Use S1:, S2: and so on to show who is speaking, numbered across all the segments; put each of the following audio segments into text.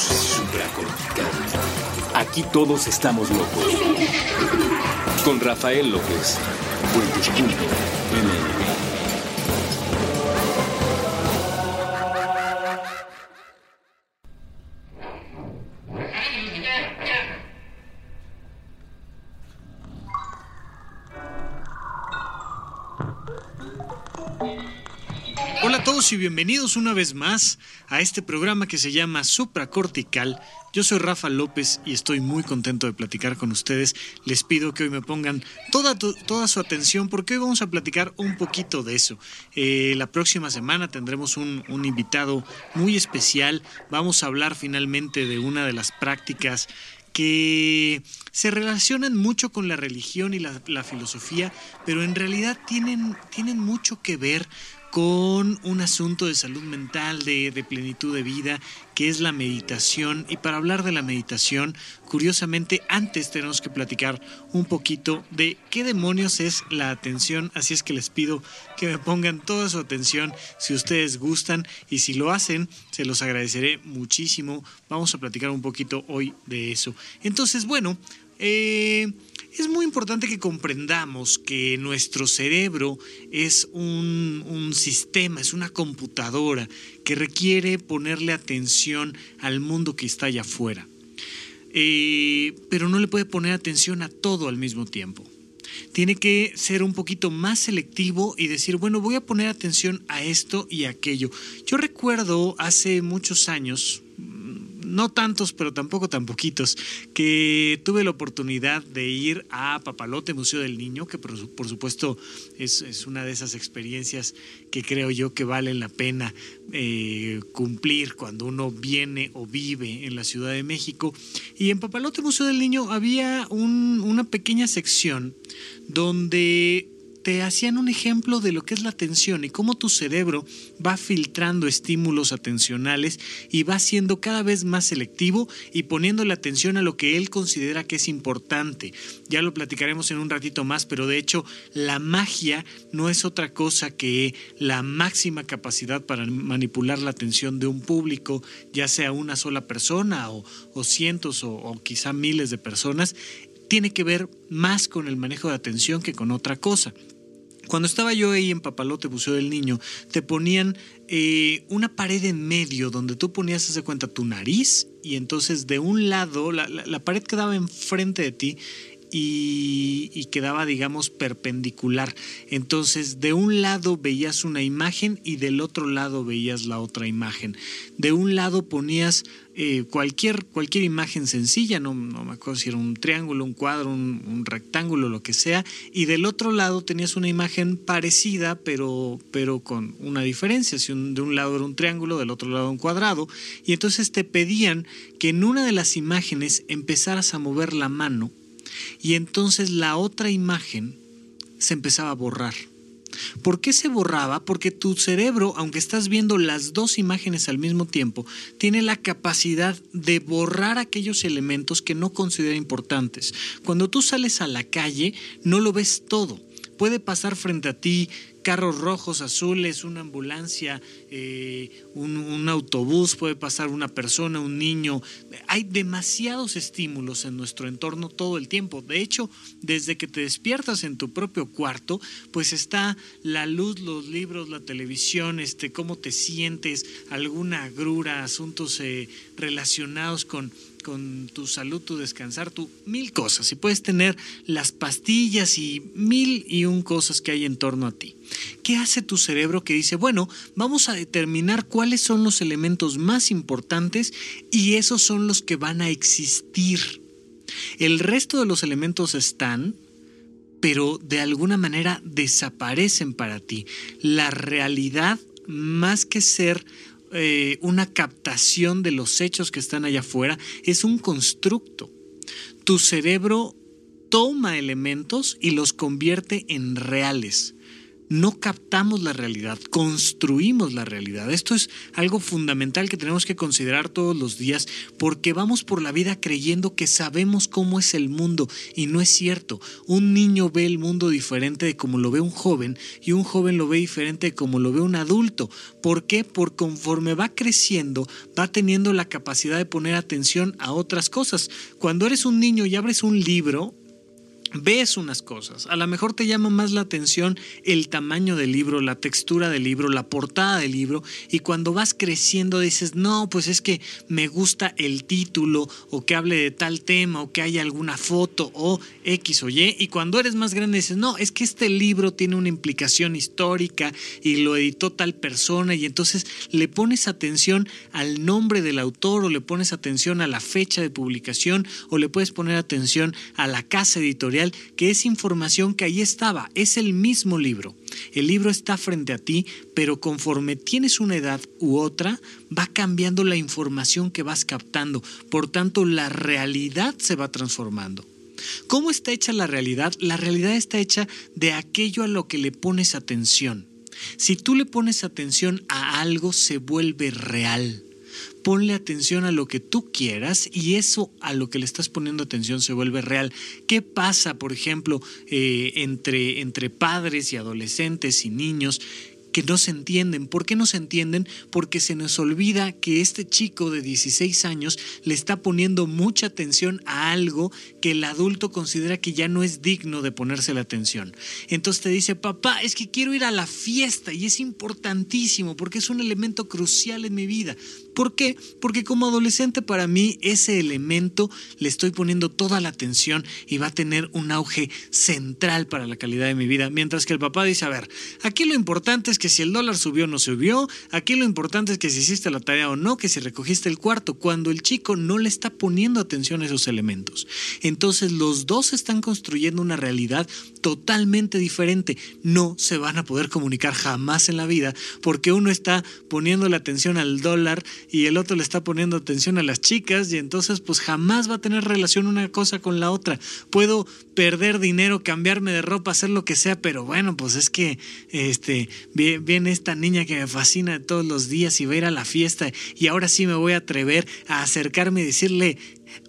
S1: supracortical. Aquí todos estamos locos. Con Rafael López.
S2: Hola y bienvenidos una vez más a este programa que se llama Supracortical. Yo soy Rafa López y estoy muy contento de platicar con ustedes. Les pido que hoy me pongan toda, toda su atención porque hoy vamos a platicar un poquito de eso. Eh, la próxima semana tendremos un, invitado muy especial. Vamos a hablar finalmente de una de las prácticas que se relacionan mucho con la religión y la, la, filosofía, pero en realidad tienen, tienen mucho que ver con un asunto de salud mental, de, plenitud de vida, que es la meditación. Y para hablar de la meditación, curiosamente, antes tenemos que platicar un poquito de qué demonios es la atención. Así es que les pido que me pongan toda su atención si ustedes gustan y si lo hacen, se los agradeceré muchísimo. Vamos a platicar un poquito hoy de eso. Entonces, bueno, eh, es muy importante que comprendamos que nuestro cerebro es un, sistema, es una computadora que requiere ponerle atención al mundo que está allá afuera. Eh, pero no le puede poner atención a todo al mismo tiempo. Tiene que ser un poquito más selectivo y decir, bueno, voy a poner atención a esto y a aquello. Yo recuerdo hace muchos años, no tantos, pero tampoco tan poquitos, que tuve la oportunidad de ir a Papalote, Museo del Niño, que por, supuesto es, una de esas experiencias que creo yo que valen la pena eh, cumplir cuando uno viene o vive en la Ciudad de México. Y en Papalote, Museo del Niño, había una pequeña sección donde te hacían un ejemplo de lo que es la atención y cómo tu cerebro va filtrando estímulos atencionales y va siendo cada vez más selectivo y poniendo la atención a lo que él considera que es importante. Ya lo platicaremos en un ratito más, pero de hecho la magia no es otra cosa que la máxima capacidad para manipular la atención de un público, ya sea una sola persona o, cientos o, quizá miles de personas tiene que ver más con el manejo de atención que con otra cosa. Cuando estaba yo ahí en Papalote, Buceo del Niño, te ponían eh, una pared en medio donde tú ponías, de cuenta, tu nariz y entonces de un lado, la, la pared quedaba enfrente de ti y, quedaba, digamos, perpendicular. Entonces, de un lado veías una imagen y del otro lado veías la otra imagen. De un lado ponías eh, cualquier, cualquier imagen sencilla, no, no, me acuerdo si era un triángulo, un cuadro, un, rectángulo, lo que sea, y del otro lado tenías una imagen parecida, pero, pero con una diferencia. Si de un lado era un triángulo, del otro lado un cuadrado, y entonces te pedían que en una de las imágenes empezaras a mover la mano y entonces la otra imagen se empezaba a borrar. ¿Por qué se borraba? Porque tu cerebro, aunque estás viendo las dos imágenes al mismo tiempo, tiene la capacidad de borrar aquellos elementos que no considera importantes. Cuando tú sales a la calle, no lo ves todo. Puede pasar frente a ti carros rojos, azules, una ambulancia, eh, un, autobús, puede pasar una persona, un niño. Hay demasiados estímulos en nuestro entorno todo el tiempo. De hecho, desde que te despiertas en tu propio cuarto, pues está la luz, los libros, la televisión, este, cómo te sientes, alguna agrura, asuntos eh, relacionados con con tu salud, tu descansar, tu mil cosas. Y puedes tener las pastillas y mil y un cosas que hay en torno a ti. ¿Qué hace tu cerebro que dice, bueno, vamos a determinar cuáles son los elementos más importantes y esos son los que van a existir? El resto de los elementos están, pero de alguna manera desaparecen para ti. La realidad, más que ser eh, una captación de los hechos que están allá afuera, es un constructo. Tu cerebro toma elementos y los convierte en reales. No captamos la realidad, construimos la realidad. Esto es algo fundamental que tenemos que considerar todos los días porque vamos por la vida creyendo que sabemos cómo es el mundo y no es cierto. Un niño ve el mundo diferente de como lo ve un joven y un joven lo ve diferente de como lo ve un adulto. ¿Por qué? Porque conforme va creciendo, va teniendo la capacidad de poner atención a otras cosas. Cuando eres un niño y abres un libro, ves unas cosas. A lo mejor te llama más la atención el tamaño del libro, la textura del libro, la portada del libro y cuando vas creciendo dices, no, pues es que me gusta el título o que hable de tal tema o que haya alguna foto o X o Y y cuando eres más grande dices, no, es que este libro tiene una implicación histórica y lo editó tal persona y entonces le pones atención al nombre del autor o le pones atención a la fecha de publicación o le puedes poner atención a la casa editorial que es información que ahí estaba, es el mismo libro. El libro está frente a ti, pero conforme tienes una edad u otra, va cambiando la información que vas captando. Por tanto, la realidad se va transformando. ¿Cómo está hecha la realidad? La realidad está hecha de aquello a lo que le pones atención. Si tú le pones atención a algo, se vuelve real ponle atención a lo que tú quieras y eso a lo que le estás poniendo atención se vuelve real. ¿Qué pasa, por ejemplo, eh, entre, entre padres y adolescentes y niños? que no se entienden. ¿Por qué no se entienden? Porque se nos olvida que este chico de 16 años le está poniendo mucha atención a algo que el adulto considera que ya no es digno de ponerse la atención. Entonces te dice, papá, es que quiero ir a la fiesta y es importantísimo porque es un elemento crucial en mi vida. ¿Por qué? Porque como adolescente para mí ese elemento le estoy poniendo toda la atención y va a tener un auge central para la calidad de mi vida. Mientras que el papá dice, a ver, aquí lo importante es que si el dólar subió o no subió, aquí lo importante es que si hiciste la tarea o no, que si recogiste el cuarto, cuando el chico no le está poniendo atención a esos elementos. Entonces los dos están construyendo una realidad totalmente diferente. No se van a poder comunicar jamás en la vida porque uno está poniendo la atención al dólar y el otro le está poniendo atención a las chicas y entonces pues jamás va a tener relación una cosa con la otra. Puedo perder dinero, cambiarme de ropa, hacer lo que sea, pero bueno, pues es que este viene esta niña que me fascina todos los días y va a ir a la fiesta y ahora sí me voy a atrever a acercarme y decirle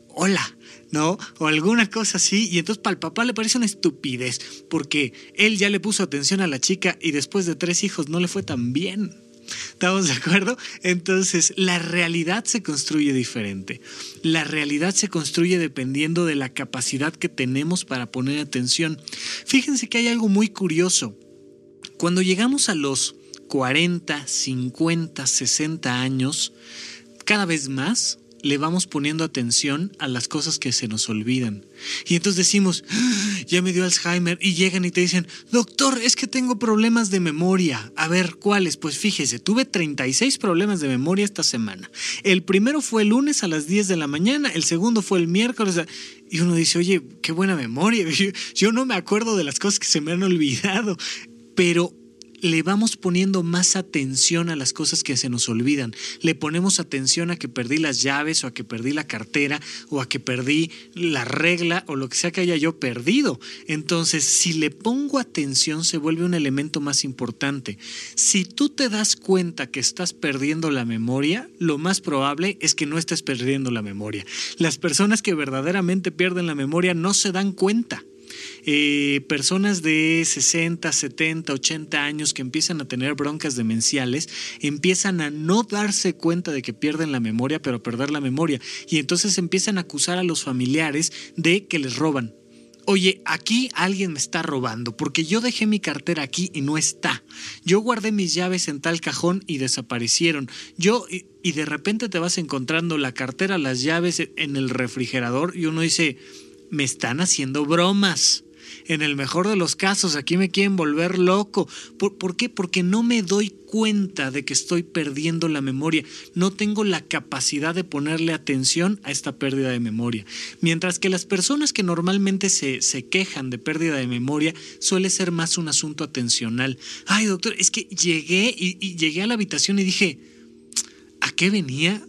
S2: hola. ¿no? O alguna cosa así. Y entonces para el papá le parece una estupidez, porque él ya le puso atención a la chica y después de tres hijos no le fue tan bien. ¿Estamos de acuerdo? Entonces, la realidad se construye diferente. La realidad se construye dependiendo de la capacidad que tenemos para poner atención. Fíjense que hay algo muy curioso. Cuando llegamos a los 40, 50, 60 años, cada vez más le vamos poniendo atención a las cosas que se nos olvidan. Y entonces decimos, ah, ya me dio Alzheimer y llegan y te dicen, doctor, es que tengo problemas de memoria. A ver, ¿cuáles? Pues fíjese, tuve 36 problemas de memoria esta semana. El primero fue el lunes a las 10 de la mañana, el segundo fue el miércoles. Y uno dice, oye, qué buena memoria. Yo no me acuerdo de las cosas que se me han olvidado. Pero le vamos poniendo más atención a las cosas que se nos olvidan. Le ponemos atención a que perdí las llaves o a que perdí la cartera o a que perdí la regla o lo que sea que haya yo perdido. Entonces, si le pongo atención se vuelve un elemento más importante. Si tú te das cuenta que estás perdiendo la memoria, lo más probable es que no estés perdiendo la memoria. Las personas que verdaderamente pierden la memoria no se dan cuenta. Eh, personas de 60, 70, 80 años que empiezan a tener broncas demenciales, empiezan a no darse cuenta de que pierden la memoria, pero perder la memoria. Y entonces empiezan a acusar a los familiares de que les roban. Oye, aquí alguien me está robando porque yo dejé mi cartera aquí y no está. Yo guardé mis llaves en tal cajón y desaparecieron. Yo y de repente te vas encontrando la cartera, las llaves en el refrigerador y uno dice, me están haciendo bromas. En el mejor de los casos, aquí me quieren volver loco. ¿Por, qué? Porque no me doy cuenta de que estoy perdiendo la memoria. No tengo la capacidad de ponerle atención a esta pérdida de memoria. Mientras que las personas que normalmente se, se quejan de pérdida de memoria suele ser más un asunto atencional. Ay, doctor, es que llegué y llegué a la habitación y dije, ¿a qué venía?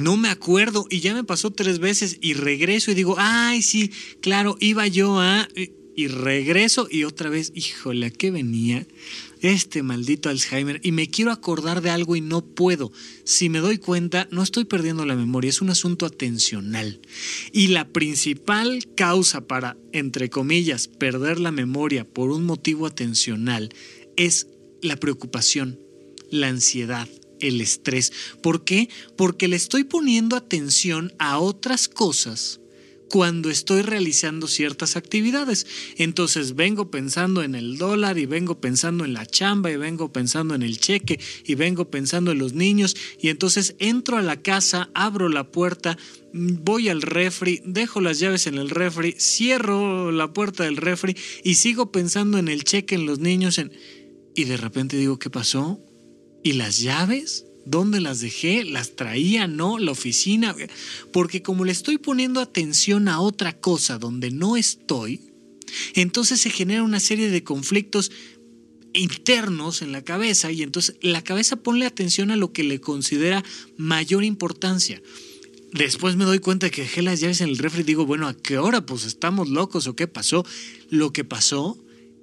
S2: No me acuerdo y ya me pasó tres veces y regreso y digo, ay, sí, claro, iba yo a... y regreso y otra vez, híjole, ¿a qué venía? Este maldito Alzheimer y me quiero acordar de algo y no puedo. Si me doy cuenta, no estoy perdiendo la memoria, es un asunto atencional. Y la principal causa para, entre comillas, perder la memoria por un motivo atencional es la preocupación, la ansiedad, el estrés. ¿Por qué? Porque le estoy poniendo atención a otras cosas cuando estoy realizando ciertas actividades. Entonces vengo pensando en el dólar y vengo pensando en la chamba y vengo pensando en el cheque y vengo pensando en los niños y entonces entro a la casa, abro la puerta, voy al refri, dejo las llaves en el refri, cierro la puerta del refri y sigo pensando en el cheque, en los niños, en... y de repente digo, ¿qué pasó? ¿Y las llaves? ¿Dónde las dejé? ¿Las traía? ¿No? ¿La oficina? Porque como le estoy poniendo atención a otra cosa donde no estoy, entonces se genera una serie de conflictos internos en la cabeza y entonces la cabeza pone atención a lo que le considera mayor importancia. Después me doy cuenta que dejé las llaves en el refri y digo, bueno, ¿a qué hora? Pues estamos locos o qué pasó. Lo que pasó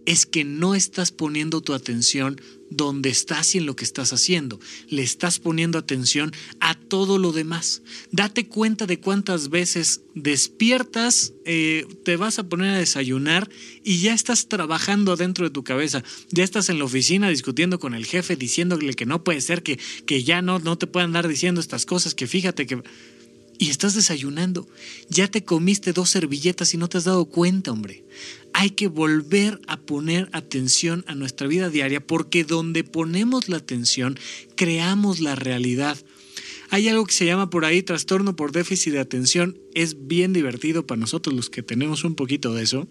S2: es que no estás poniendo tu atención donde estás y en lo que estás haciendo. Le estás poniendo atención a todo lo demás. Date cuenta de cuántas veces despiertas, eh, te vas a poner a desayunar y ya estás trabajando dentro de tu cabeza. Ya estás en la oficina discutiendo con el jefe, diciéndole que no puede ser, que, que ya no, no te puedan dar diciendo estas cosas, que fíjate que y estás desayunando. Ya te comiste dos servilletas y no te has dado cuenta, hombre. Hay que volver a poner atención a nuestra vida diaria porque donde ponemos la atención, creamos la realidad. Hay algo que se llama por ahí trastorno por déficit de atención. Es bien divertido para nosotros los que tenemos un poquito de eso.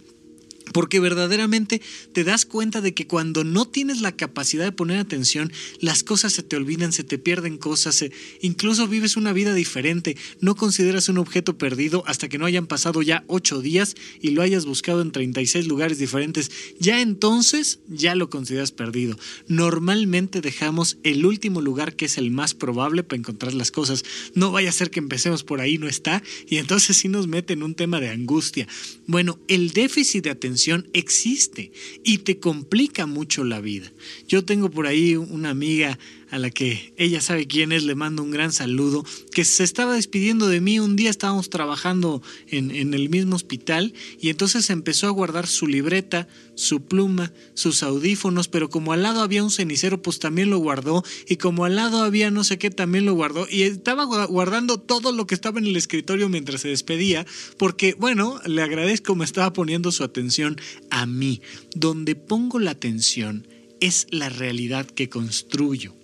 S2: Porque verdaderamente te das cuenta de que cuando no tienes la capacidad de poner atención, las cosas se te olvidan, se te pierden cosas, incluso vives una vida diferente. No consideras un objeto perdido hasta que no hayan pasado ya ocho días y lo hayas buscado en 36 lugares diferentes. Ya entonces ya lo consideras perdido. Normalmente dejamos el último lugar que es el más probable para encontrar las cosas. No vaya a ser que empecemos por ahí, no está, y entonces sí nos mete en un tema de angustia. Bueno, el déficit de atención existe y te complica mucho la vida. Yo tengo por ahí una amiga a la que ella sabe quién es, le mando un gran saludo, que se estaba despidiendo de mí. Un día estábamos trabajando en, en, el mismo hospital y entonces empezó a guardar su libreta, su pluma, sus audífonos, pero como al lado había un cenicero, pues también lo guardó y como al lado había no sé qué, también lo guardó y estaba guardando todo lo que estaba en el escritorio mientras se despedía, porque bueno, le agradezco, me estaba poniendo su atención a mí. Donde pongo la atención es la realidad que construyo.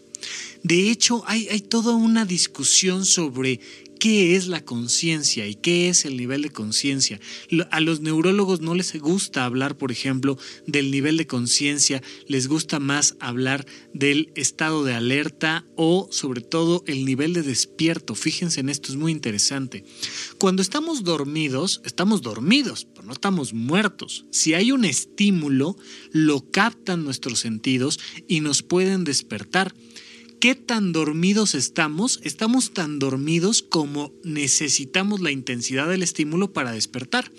S2: De hecho, hay, toda una discusión sobre qué es la conciencia y qué es el nivel de conciencia. A los neurólogos no les gusta hablar, por ejemplo, del nivel de conciencia, les gusta más hablar del estado de alerta o sobre todo el nivel de despierto. Fíjense en esto, es muy interesante. Cuando estamos dormidos, estamos dormidos, pero no estamos muertos. Si hay un estímulo, lo captan nuestros sentidos y nos pueden despertar. ¿Qué tan dormidos estamos? Estamos tan dormidos como necesitamos la intensidad del estímulo para despertar.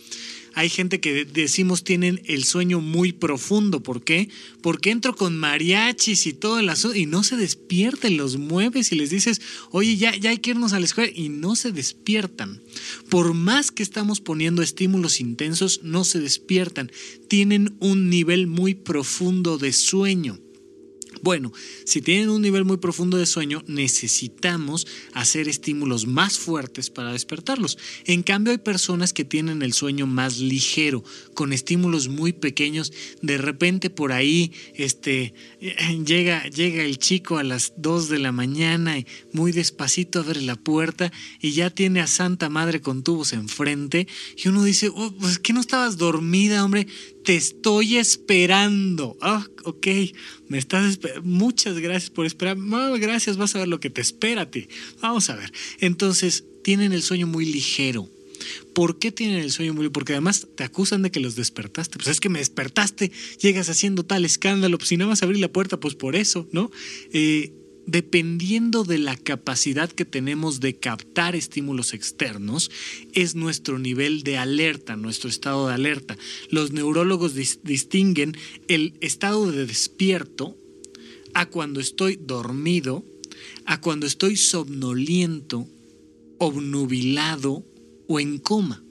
S2: Hay gente que decimos tienen el sueño muy profundo. ¿Por qué? Porque entro con mariachis y todo el asunto y no se despiertan, los mueves y les dices, oye, ya, ya hay que irnos a la escuela y no se despiertan. Por más que estamos poniendo estímulos intensos, no se despiertan. Tienen un nivel muy profundo de sueño. Bueno, si tienen un nivel muy profundo de sueño, necesitamos hacer estímulos más fuertes para despertarlos. En cambio, hay personas que tienen el sueño más ligero, con estímulos muy pequeños. De repente por ahí este, llega, llega el chico a las 2 de la mañana y muy despacito abre la puerta y ya tiene a Santa Madre con tubos enfrente. Y uno dice, oh, pues que no estabas dormida, hombre te estoy esperando. Ah, ok, me estás esperando. Muchas gracias por esperar. gracias, vas a ver lo que te espera ti. Vamos a ver. Entonces, tienen el sueño muy ligero. ¿Por qué tienen el sueño muy? Porque además te acusan de que los despertaste. Pues es que me despertaste, llegas haciendo tal escándalo. Pues si no vas a abrir la puerta, pues por eso, ¿no? Eh, dependiendo de la capacidad que tenemos de captar estímulos externos, es nuestro nivel de alerta, nuestro estado de alerta. Los neurólogos distinguen el estado de despierto a cuando estoy dormido, a cuando estoy somnoliento, obnubilado o en coma.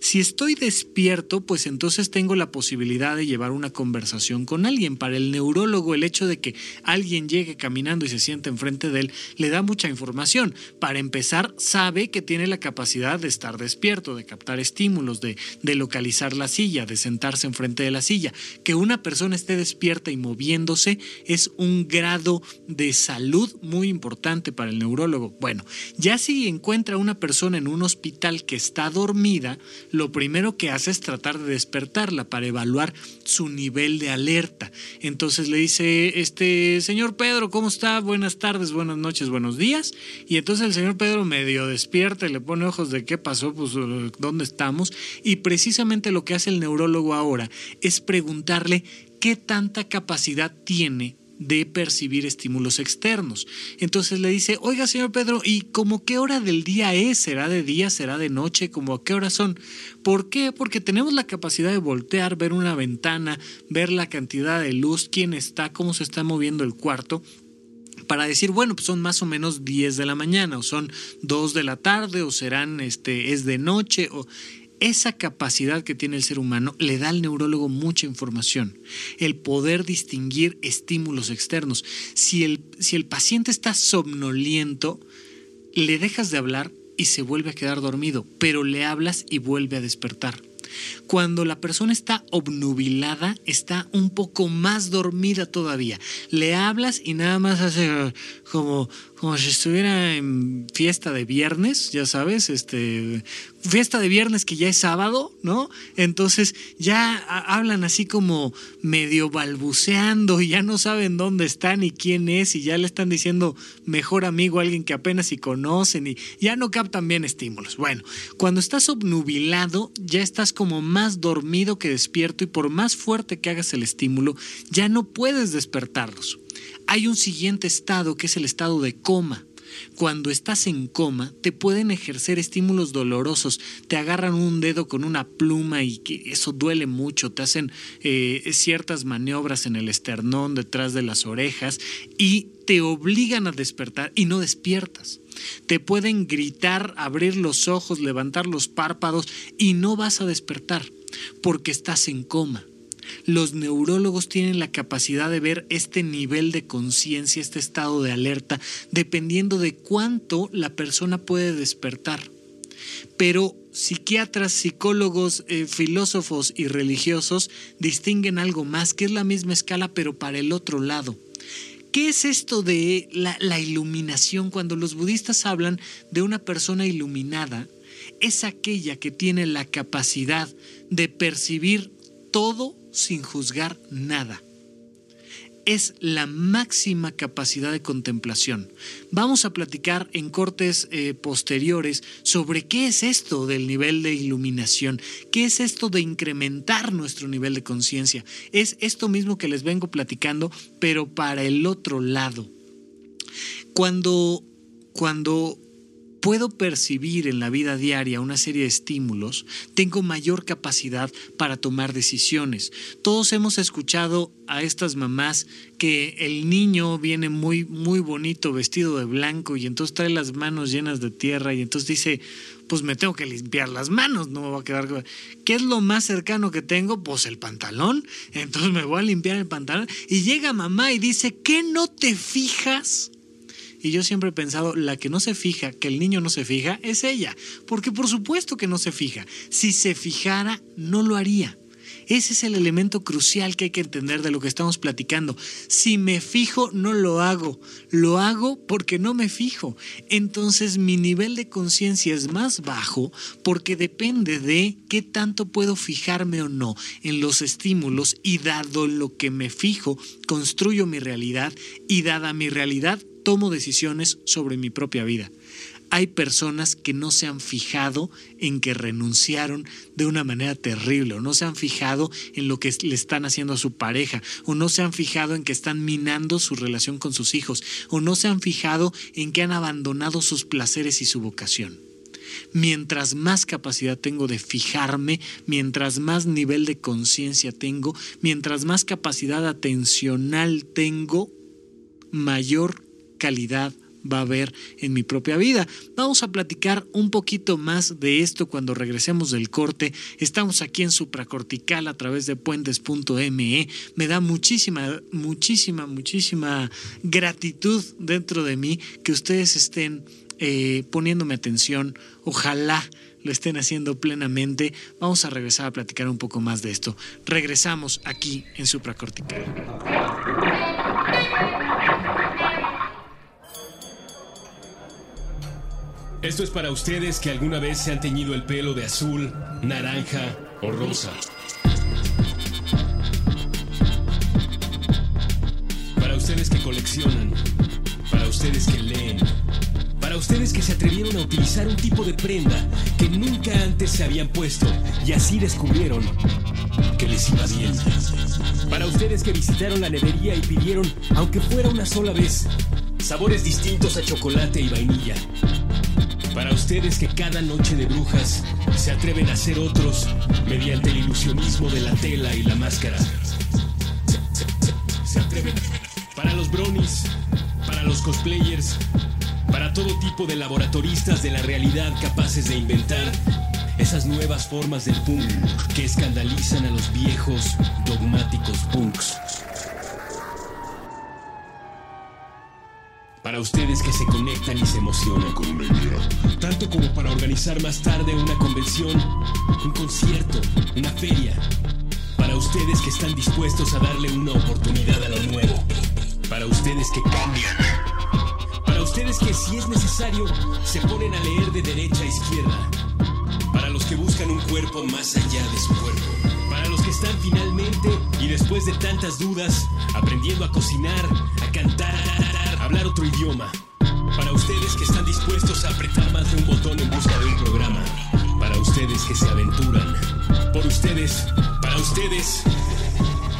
S2: Si estoy despierto, pues entonces tengo la posibilidad de llevar una conversación con alguien. Para el neurólogo, el hecho de que alguien llegue caminando y se siente enfrente de él le da mucha información. Para empezar, sabe que tiene la capacidad de estar despierto, de captar estímulos, de, localizar la silla, de sentarse enfrente de la silla. Que una persona esté despierta y moviéndose es un grado de salud muy importante para el neurólogo. Bueno, ya si encuentra una persona en un hospital que está dormida, lo primero que hace es tratar de despertarla para evaluar su nivel de alerta. Entonces le dice, este señor Pedro, ¿cómo está? Buenas tardes, buenas noches, buenos días. Y entonces el señor Pedro medio despierta y le pone ojos de qué pasó, pues dónde estamos. Y precisamente lo que hace el neurólogo ahora es preguntarle qué tanta capacidad tiene de percibir estímulos externos. Entonces le dice, oiga señor Pedro, ¿y como qué hora del día es? ¿Será de día? ¿Será de noche? ¿Cómo a qué hora son? ¿Por qué? Porque tenemos la capacidad de voltear, ver una ventana, ver la cantidad de luz, quién está, cómo se está moviendo el cuarto para decir, bueno, pues son más o menos 10 de la mañana, o son 2 de la tarde, o serán, este, es de noche, o esa capacidad que tiene el ser humano le da al neurólogo mucha información, el poder distinguir estímulos externos. Si el, si el paciente está somnoliento, le dejas de hablar y se vuelve a quedar dormido, pero le hablas y vuelve a despertar. Cuando la persona está obnubilada, está un poco más dormida todavía. Le hablas y nada más hace como, como si estuviera en fiesta de viernes, ya sabes, este, fiesta de viernes que ya es sábado, ¿no? Entonces ya hablan así como medio balbuceando y ya no saben dónde están y quién es y ya le están diciendo mejor amigo a alguien que apenas si conocen y ya no captan bien estímulos. Bueno, cuando estás obnubilado ya estás como más dormido que despierto y por más fuerte que hagas el estímulo ya no puedes despertarlos. Hay un siguiente estado que es el estado de coma. Cuando estás en coma, te pueden ejercer estímulos dolorosos, te agarran un dedo con una pluma y que eso duele mucho, te hacen eh, ciertas maniobras en el esternón, detrás de las orejas y te obligan a despertar y no despiertas. Te pueden gritar, abrir los ojos, levantar los párpados y no vas a despertar porque estás en coma. Los neurólogos tienen la capacidad de ver este nivel de conciencia, este estado de alerta, dependiendo de cuánto la persona puede despertar. Pero psiquiatras, psicólogos, eh, filósofos y religiosos distinguen algo más, que es la misma escala, pero para el otro lado. ¿Qué es esto de la, la, iluminación? Cuando los budistas hablan de una persona iluminada, es aquella que tiene la capacidad de percibir todo sin juzgar nada. Es la máxima capacidad de contemplación. Vamos a platicar en cortes eh, posteriores sobre qué es esto del nivel de iluminación, qué es esto de incrementar nuestro nivel de conciencia. Es esto mismo que les vengo platicando, pero para el otro lado. Cuando, cuando puedo percibir en la vida diaria una serie de estímulos, tengo mayor capacidad para tomar decisiones. Todos hemos escuchado a estas mamás que el niño viene muy muy bonito vestido de blanco y entonces trae las manos llenas de tierra y entonces dice, pues me tengo que limpiar las manos, no me va a quedar... ¿Qué es lo más cercano que tengo? Pues el pantalón. Entonces me voy a limpiar el pantalón y llega mamá y dice, ¿qué no te fijas? Y yo siempre he pensado, la que no se fija, que el niño no se fija, es ella. Porque por supuesto que no se fija. Si se fijara, no lo haría. Ese es el elemento crucial que hay que entender de lo que estamos platicando. Si me fijo, no lo hago. Lo hago porque no me fijo. Entonces mi nivel de conciencia es más bajo porque depende de qué tanto puedo fijarme o no en los estímulos y dado lo que me fijo, construyo mi realidad y dada mi realidad, tomo decisiones sobre mi propia vida. hay personas que no se han fijado en que renunciaron de una manera terrible, o no se han fijado en lo que le están haciendo a su pareja, o no se han fijado en que están minando su relación con sus hijos, o no se han fijado en que han abandonado sus placeres y su vocación. Mientras más capacidad tengo de fijarme, mientras más nivel de conciencia tengo, mientras más capacidad atencional tengo, mayor calidad va a haber en mi propia vida. Vamos a platicar un poquito más de esto cuando regresemos del corte. Estamos aquí en supracortical a través de puentes.me. Me da muchísima, muchísima, muchísima gratitud dentro de mí que ustedes estén eh, poniéndome atención. Ojalá lo estén haciendo plenamente. Vamos a regresar a platicar un poco más de esto. Regresamos aquí en supracortical.
S1: Esto es para ustedes que alguna vez se han teñido el pelo de azul, naranja o rosa. Para ustedes que coleccionan. Para ustedes que leen. Para ustedes que se atrevieron a utilizar un tipo de prenda que nunca antes se habían puesto y así descubrieron que les iba bien. Para ustedes que visitaron la nevería y pidieron, aunque fuera una sola vez, sabores distintos a chocolate y vainilla. Para ustedes que cada noche de brujas se atreven a ser otros mediante el ilusionismo de la tela y la máscara. Se, atreven. Para los bronies, para los cosplayers, para todo tipo de laboratoristas de la realidad capaces de inventar esas nuevas formas del punk que escandalizan a los viejos dogmáticos punks. Para ustedes que se conectan y se emocionan con una idea. Tanto como para organizar más tarde una convención, un concierto, una feria. Para ustedes que están dispuestos a darle una oportunidad a lo nuevo. Para ustedes que cambian. Para ustedes que si es necesario se ponen a leer de derecha a izquierda. Para los que buscan un cuerpo más allá de su cuerpo. Para los que están finalmente y después de tantas dudas aprendiendo a cocinar, a cantar, hablar otro idioma. Para ustedes que están dispuestos a apretar más de un botón en busca de un programa. Para ustedes que se aventuran. Por ustedes, para ustedes,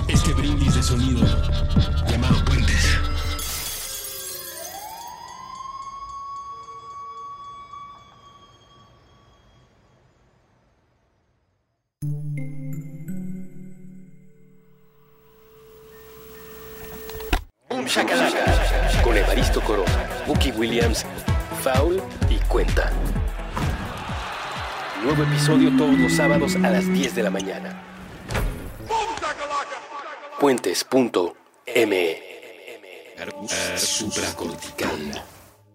S1: este brindis de sonido llamado Puentes. Con Evaristo Corona, Bucky Williams, Foul y Cuenta. Nuevo episodio todos los sábados a las 10 de la mañana. Puentes.me Supracortical.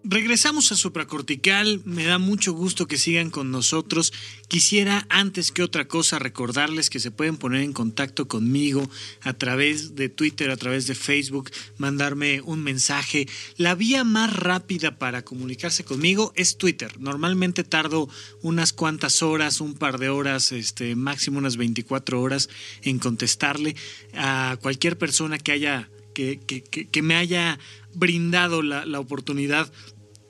S2: Regresamos a Supracortical, me da mucho gusto que sigan con nosotros. Quisiera antes que otra cosa recordarles que se pueden poner en contacto conmigo a través de Twitter, a través de Facebook, mandarme un mensaje. La vía más rápida para comunicarse conmigo es Twitter. Normalmente tardo unas cuantas horas, un par de horas, este, máximo unas 24 horas en contestarle a cualquier persona que haya que, que, que, me haya brindado la, la oportunidad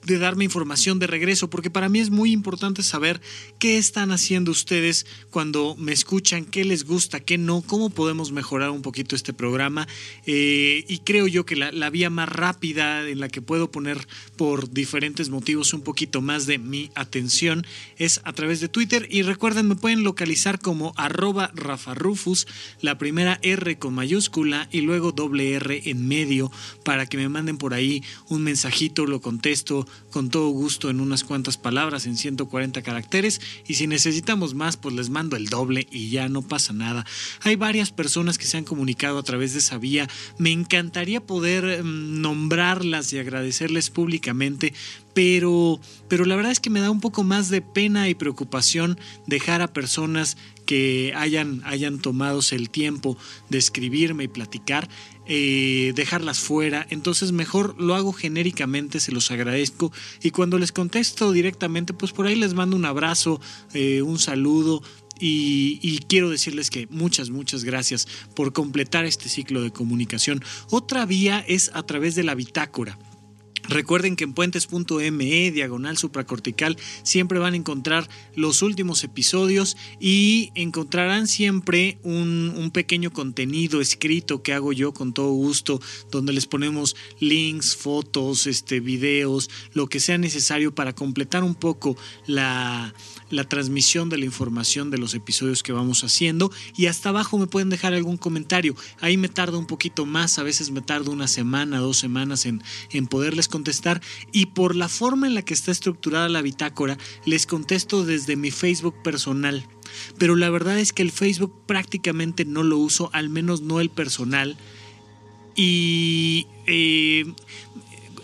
S2: de darme información de regreso, porque para mí es muy importante saber qué están haciendo ustedes cuando me escuchan, qué les gusta, qué no, cómo podemos mejorar un poquito este programa. Eh, y creo yo que la, vía más rápida en la que puedo poner por diferentes motivos un poquito más de mi atención es a través de Twitter. Y recuerden, me pueden localizar como arroba Rafa Rufus, la primera R con mayúscula y luego doble R en medio para que me manden por ahí un mensajito, lo contesto con todo gusto en unas cuantas palabras, en 140 caracteres, y si necesitamos más, pues les mando el doble y ya no pasa nada. Hay varias personas que se han comunicado a través de esa vía. Me encantaría poder mm, nombrarlas y agradecerles públicamente, pero, pero la verdad es que me da un poco más de pena y preocupación dejar a personas que hayan, hayan tomado el tiempo de escribirme y platicar eh, dejarlas fuera. Entonces mejor lo hago genéricamente, se los agradezco. Y cuando les contesto directamente, pues por ahí les mando un abrazo, eh, un saludo. Y, y, quiero decirles que muchas, muchas gracias por completar este ciclo de comunicación. Otra vía es a través de la bitácora. Recuerden que en puentes.me, diagonal supracortical, siempre van a encontrar los últimos episodios y encontrarán siempre un, un, pequeño contenido escrito que hago yo con todo gusto, donde les ponemos links, fotos, este, videos, lo que sea necesario para completar un poco la, la transmisión de la información de los episodios que vamos haciendo y hasta abajo me pueden dejar algún comentario. Ahí me tarda un poquito más, a veces me tarda una semana, dos semanas en, en poderles contestar y por la forma en la que está estructurada la bitácora les contesto desde mi Facebook personal. Pero la verdad es que el Facebook prácticamente no lo uso, al menos no el personal. Y eh,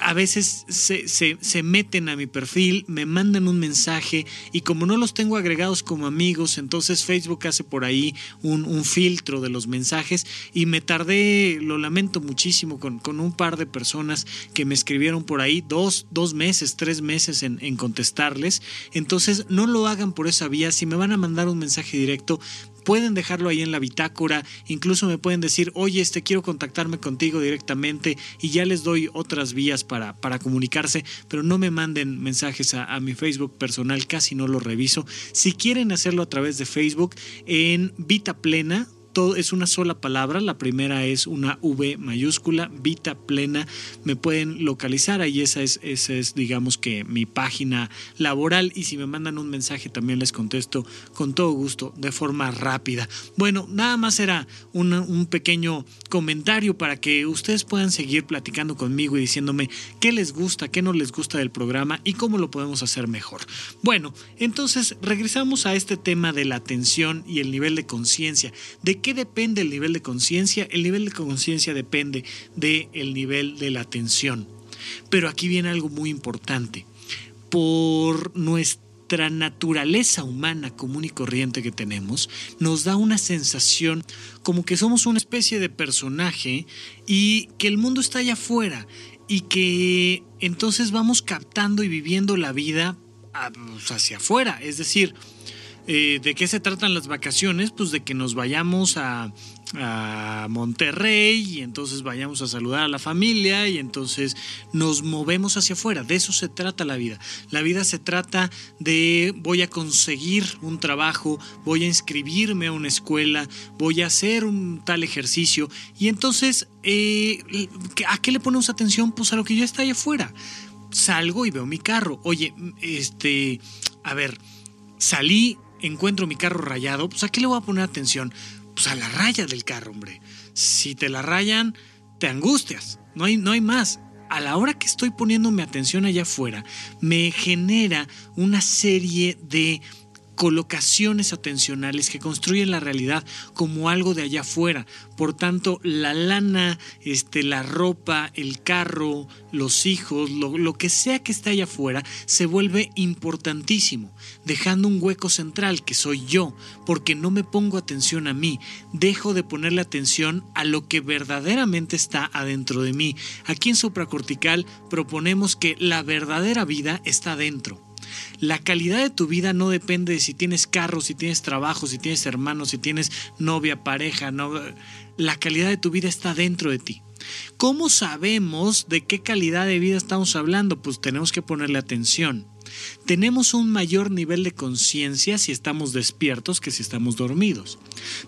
S2: a veces se, se, meten a mi perfil, me mandan un mensaje y como no los tengo agregados como amigos, entonces Facebook hace por ahí un, un filtro de los mensajes y me tardé, lo lamento muchísimo, con, con, un par de personas que me escribieron por ahí dos, dos meses, tres meses en, en contestarles. Entonces no lo hagan por esa vía, si me van a mandar un mensaje directo, pueden dejarlo ahí en la bitácora, incluso me pueden decir, oye, este quiero contactarme contigo directamente y ya les doy otras vías para, para comunicarse, pero no me manden mensajes a, a mi Facebook personal, casi no lo reviso. Si quieren hacerlo a través de Facebook, en Vita Plena, todo es una sola palabra. La primera es una V mayúscula, Vita Plena. Me pueden localizar ahí. Esa es, esa es, digamos que mi página laboral. Y si me mandan un mensaje también les contesto con todo gusto, de forma rápida. Bueno, nada más era un pequeño comentario para que ustedes puedan seguir platicando conmigo y diciéndome qué les gusta, qué no les gusta del programa y cómo lo podemos hacer mejor. Bueno, entonces regresamos a este tema de la atención y el nivel de conciencia. ¿De qué depende el nivel de conciencia? El nivel de conciencia depende del nivel de la atención. Pero aquí viene algo muy importante. Por nuestra naturaleza humana común y corriente que tenemos, nos da una sensación como que somos una especie de personaje y que el mundo está allá afuera y que entonces vamos captando y viviendo la vida ah, pues, hacia afuera. Es decir, eh, ¿De qué se tratan las vacaciones? Pues de que nos vayamos a, a, Monterrey y entonces vayamos a saludar a la familia y entonces nos movemos hacia afuera. De eso se trata la vida. La vida se trata de voy a conseguir un trabajo, voy a inscribirme a una escuela, voy a hacer un tal ejercicio y entonces eh, ¿a qué le ponemos atención? Pues a lo que ya está ahí afuera. Salgo y veo mi carro. Oye, este, a ver, salí encuentro mi carro rayado, pues ¿a qué le voy a poner atención? Pues a la raya del carro, hombre. Si te la rayan, te angustias. No hay, no hay más. A la hora que estoy poniéndome atención allá afuera, me genera una serie de colocaciones atencionales que construyen la realidad como algo de allá afuera. Por tanto, la lana, este, la ropa, el carro, los hijos, lo, que sea que esté allá afuera, se vuelve importantísimo, dejando un hueco central que soy yo, porque no me pongo atención a mí, dejo de ponerle atención a lo que verdaderamente está adentro de mí. Aquí en supracortical proponemos que la verdadera vida está dentro la calidad de tu vida no depende de si tienes carro, si tienes trabajo, si tienes hermanos, si tienes novia, pareja. La calidad de tu vida está dentro de ti. ¿Cómo sabemos de qué calidad de vida estamos hablando? Pues tenemos que ponerle atención. Tenemos un mayor nivel de conciencia si estamos despiertos que si estamos dormidos.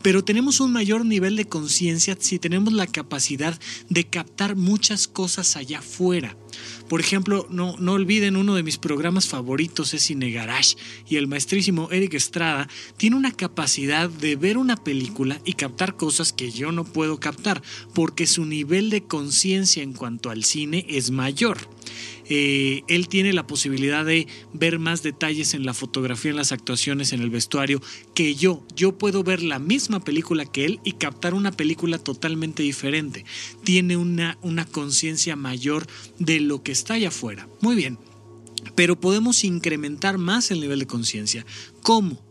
S2: Pero tenemos un mayor nivel de conciencia si tenemos la capacidad de captar muchas cosas allá afuera. Por ejemplo, no, no olviden uno de mis programas favoritos es Cine Garage y el maestrísimo Eric Estrada tiene una capacidad de ver una película y captar cosas que yo no puedo captar porque su nivel de conciencia en cuanto al cine es mayor. Eh, él tiene la posibilidad de ver más detalles en la fotografía, en las actuaciones, en el vestuario, que yo. Yo puedo ver la misma película que él y captar una película totalmente diferente. Tiene una, una conciencia mayor de lo que está allá afuera. Muy bien, pero podemos incrementar más el nivel de conciencia. ¿Cómo?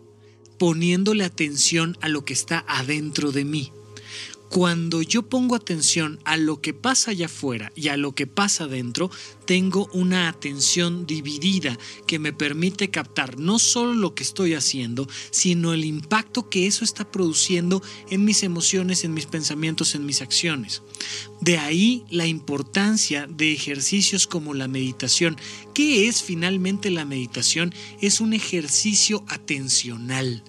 S2: Poniéndole atención a lo que está adentro de mí. Cuando yo pongo atención a lo que pasa allá afuera y a lo que pasa dentro, tengo una atención dividida que me permite captar no solo lo que estoy haciendo, sino el impacto que eso está produciendo en mis emociones, en mis pensamientos, en mis acciones. De ahí la importancia de ejercicios como la meditación. ¿Qué es finalmente la meditación? Es un ejercicio atencional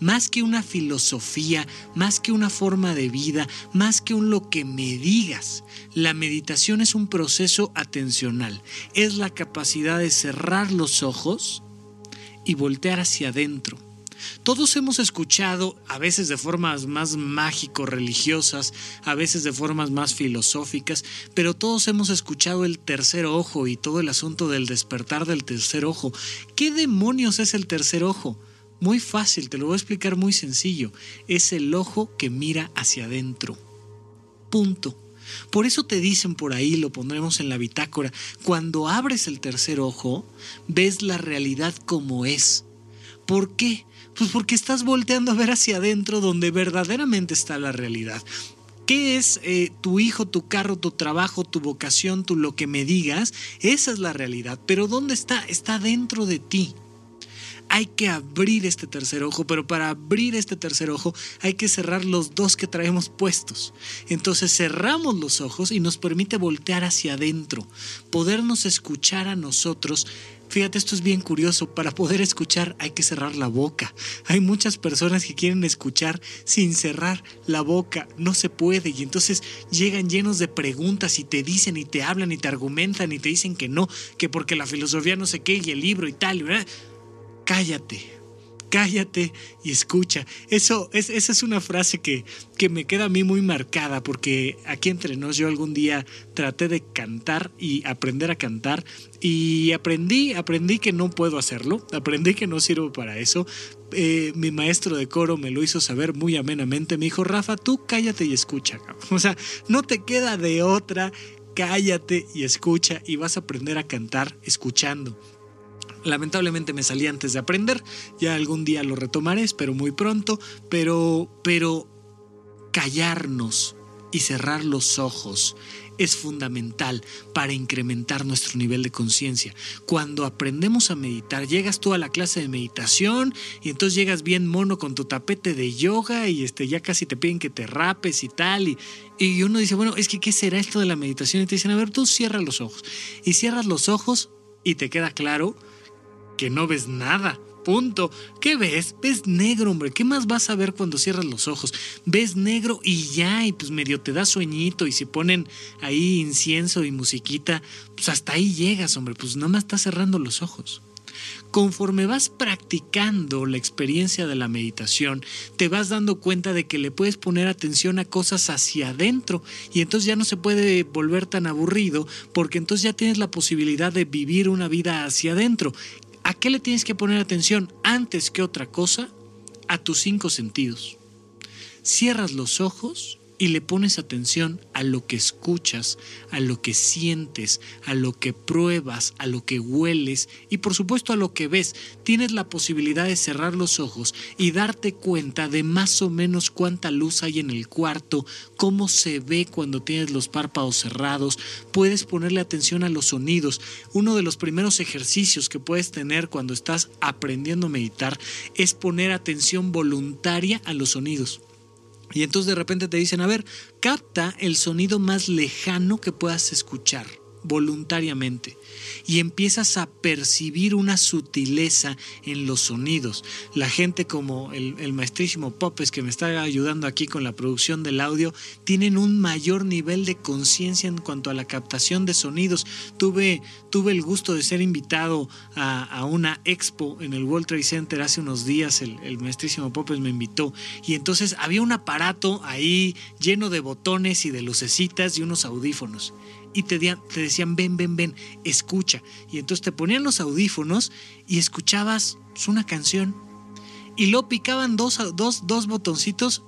S2: más que una filosofía, más que una forma de vida, más que un lo que me digas. La meditación es un proceso atencional, es la capacidad de cerrar los ojos y voltear hacia adentro. Todos hemos escuchado, a veces de formas más mágico-religiosas, a veces de formas más filosóficas, pero todos hemos escuchado el tercer ojo y todo el asunto del despertar del tercer ojo. ¿Qué demonios es el tercer ojo? Muy fácil, te lo voy a explicar muy sencillo. Es el ojo que mira hacia adentro. Punto. Por eso te dicen por ahí, lo pondremos en la bitácora, cuando abres el tercer ojo, ves la realidad como es. ¿Por qué? Pues porque estás volteando a ver hacia adentro donde verdaderamente está la realidad. ¿Qué es eh, tu hijo, tu carro, tu trabajo, tu vocación, tu lo que me digas? Esa es la realidad. Pero ¿dónde está? Está dentro de ti hay que abrir este tercer ojo, pero para abrir este tercer ojo hay que cerrar los dos que traemos puestos. Entonces cerramos los ojos y nos permite voltear hacia adentro, podernos escuchar a nosotros. Fíjate, esto es bien curioso, para poder escuchar hay que cerrar la boca. Hay muchas personas que quieren escuchar sin cerrar la boca, no se puede y entonces llegan llenos de preguntas y te dicen y te hablan y te argumentan y te dicen que no, que porque la filosofía no sé qué y el libro y tal. ¿verdad? Cállate, cállate y escucha. Eso es, esa es una frase que, que me queda a mí muy marcada porque aquí entre nos yo algún día traté de cantar y aprender a cantar y aprendí, aprendí que no puedo hacerlo, aprendí que no sirvo para eso. Eh, mi maestro de coro me lo hizo saber muy amenamente, me dijo, Rafa, tú cállate y escucha. O sea, no te queda de otra, cállate y escucha y vas a aprender a cantar escuchando. Lamentablemente me salí antes de aprender, ya algún día lo retomaré, espero muy pronto, pero, pero callarnos y cerrar los ojos es fundamental para incrementar nuestro nivel de conciencia. Cuando aprendemos a meditar, llegas tú a la clase de meditación y entonces llegas bien mono con tu tapete de yoga y este, ya casi te piden que te rapes y tal. Y, y uno dice, bueno, es que ¿qué será esto de la meditación? Y te dicen, a ver, tú cierra los ojos. Y cierras los ojos y te queda claro que no ves nada. Punto. ¿Qué ves? Ves negro, hombre. ¿Qué más vas a ver cuando cierras los ojos? Ves negro y ya, y pues medio te da sueñito y si ponen ahí incienso y musiquita, pues hasta ahí llegas, hombre. Pues más estás cerrando los ojos. Conforme vas practicando la experiencia de la meditación, te vas dando cuenta de que le puedes poner atención a cosas hacia adentro y entonces ya no se puede volver tan aburrido porque entonces ya tienes la posibilidad de vivir una vida hacia adentro ¿A qué le tienes que poner atención antes que otra cosa? A tus cinco sentidos. Cierras los ojos y le pones atención a lo que escuchas, a lo que sientes, a lo que pruebas, a lo que hueles y por supuesto a lo que ves, tienes la posibilidad de cerrar los ojos y darte cuenta de más o menos cuánta luz hay en el cuarto, cómo se ve cuando tienes los párpados cerrados, puedes ponerle atención a los sonidos. Uno de los primeros ejercicios que puedes tener cuando estás aprendiendo a meditar es poner atención voluntaria a los sonidos. Y entonces de repente te dicen, a ver, capta el sonido más lejano que puedas escuchar voluntariamente y empiezas a percibir una sutileza en los sonidos. La gente como el, maestrísimo Popes que me está ayudando aquí con la producción del audio, tienen un mayor nivel de conciencia en cuanto a la captación de sonidos. Tuve, tuve el gusto de ser invitado a, una expo en el World Trade Center hace unos días, el, el maestrísimo Popes me invitó y entonces había un aparato ahí lleno de botones y de lucecitas y unos audífonos y te, decían, ven, ven, ven, escucha. Y entonces te ponían los audífonos y escuchabas una canción. Y luego picaban dos, dos, dos botoncitos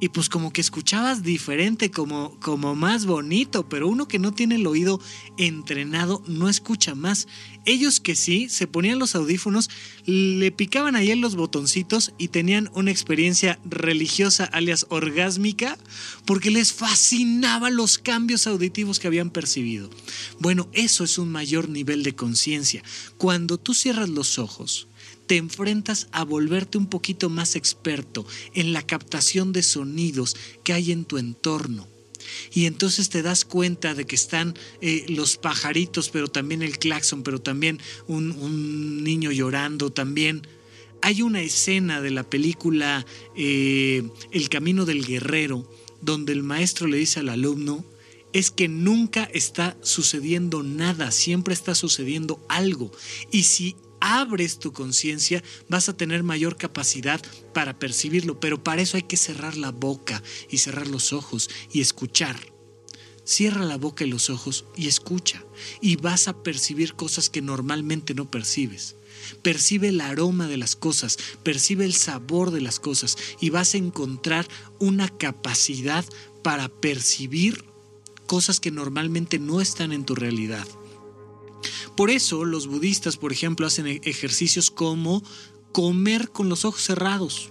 S2: y pues como que escuchabas diferente, como, como más bonito, pero uno que no tiene el oído entrenado no escucha más. Ellos que sí, se ponían los audífonos, le picaban ahí en los botoncitos y tenían una experiencia religiosa, alias orgásmica, porque les fascinaban los cambios auditivos que habían percibido. Bueno, eso es un mayor nivel de conciencia. Cuando tú cierras los ojos, te enfrentas a volverte un poquito más experto en la captación de sonidos que hay en tu entorno. Y entonces te das cuenta de que están eh, los pajaritos, pero también el claxon, pero también un, niño llorando, también. Hay una escena de la película eh, El Camino del Guerrero, donde el maestro le dice al alumno, es que nunca está sucediendo nada, siempre está sucediendo algo. Y si abres tu conciencia, vas a tener mayor capacidad para percibirlo, pero para eso hay que cerrar la boca y cerrar los ojos y escuchar. Cierra la boca y los ojos y escucha, y vas a percibir cosas que normalmente no percibes. Percibe el aroma de las cosas, percibe el sabor de las cosas y vas a encontrar una capacidad para percibir cosas que normalmente no están en tu realidad. Por eso los budistas, por ejemplo, hacen e-, ejercicios como comer con los ojos cerrados.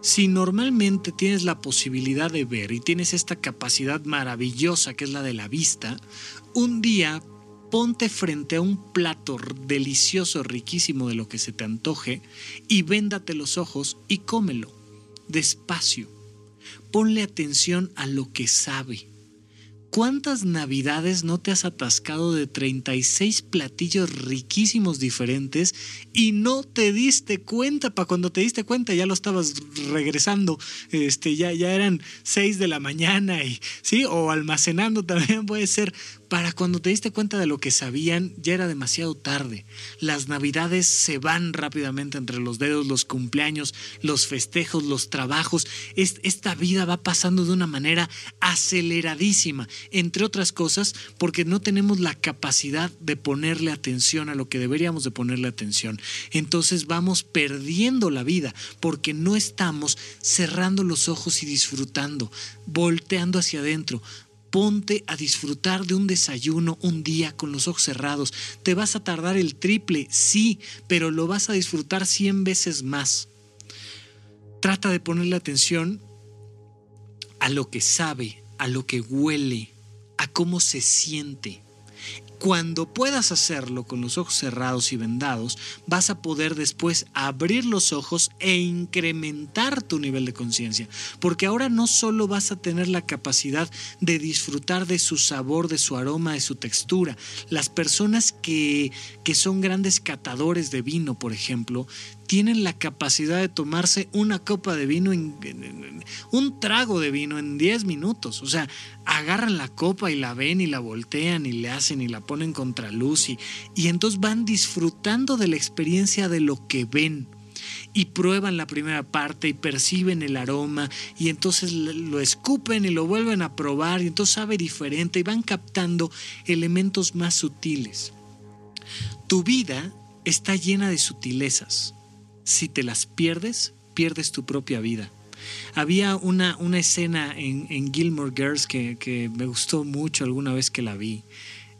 S2: Si normalmente tienes la posibilidad de ver y tienes esta capacidad maravillosa que es la de la vista, un día ponte frente a un plato delicioso, riquísimo de lo que se te antoje y véndate los ojos y cómelo, despacio. Ponle atención a lo que sabe ¿Cuántas navidades no te has atascado de 36 platillos riquísimos diferentes y no te diste cuenta? Para cuando te diste cuenta ya lo estabas regresando, este, ya, ya eran 6 de la mañana y sí, o almacenando también puede ser para cuando te diste cuenta de lo que sabían, ya era demasiado tarde. Las navidades se van rápidamente entre los dedos, los cumpleaños, los festejos, los trabajos. Esta vida va pasando de una manera aceleradísima, entre otras cosas, porque no tenemos la capacidad de ponerle atención a lo que deberíamos de ponerle atención. Entonces vamos perdiendo la vida porque no estamos cerrando los ojos y disfrutando, volteando hacia adentro, Ponte a disfrutar de un desayuno un día con los ojos cerrados. Te vas a tardar el triple, sí, pero lo vas a disfrutar 100 veces más. Trata de ponerle atención a lo que sabe, a lo que huele, a cómo se siente. Cuando puedas hacerlo con los ojos cerrados y vendados, vas a poder después abrir los ojos e incrementar tu nivel de conciencia. Porque ahora no solo vas a tener la capacidad de disfrutar de su sabor, de su aroma, de su textura. Las personas que, que son grandes catadores de vino, por ejemplo, tienen la capacidad de tomarse una copa de vino, un trago de vino en 10 minutos. O sea, agarran la copa y la ven y la voltean y le hacen y la ponen contra luz y, y entonces van disfrutando de la experiencia de lo que ven y prueban la primera parte y perciben el aroma y entonces lo escupen y lo vuelven a probar y entonces sabe diferente y van captando elementos más sutiles. Tu vida está llena de sutilezas si te las pierdes, pierdes tu propia vida. Había una, una escena en, en, Gilmore Girls que, me gustó mucho alguna vez que la vi.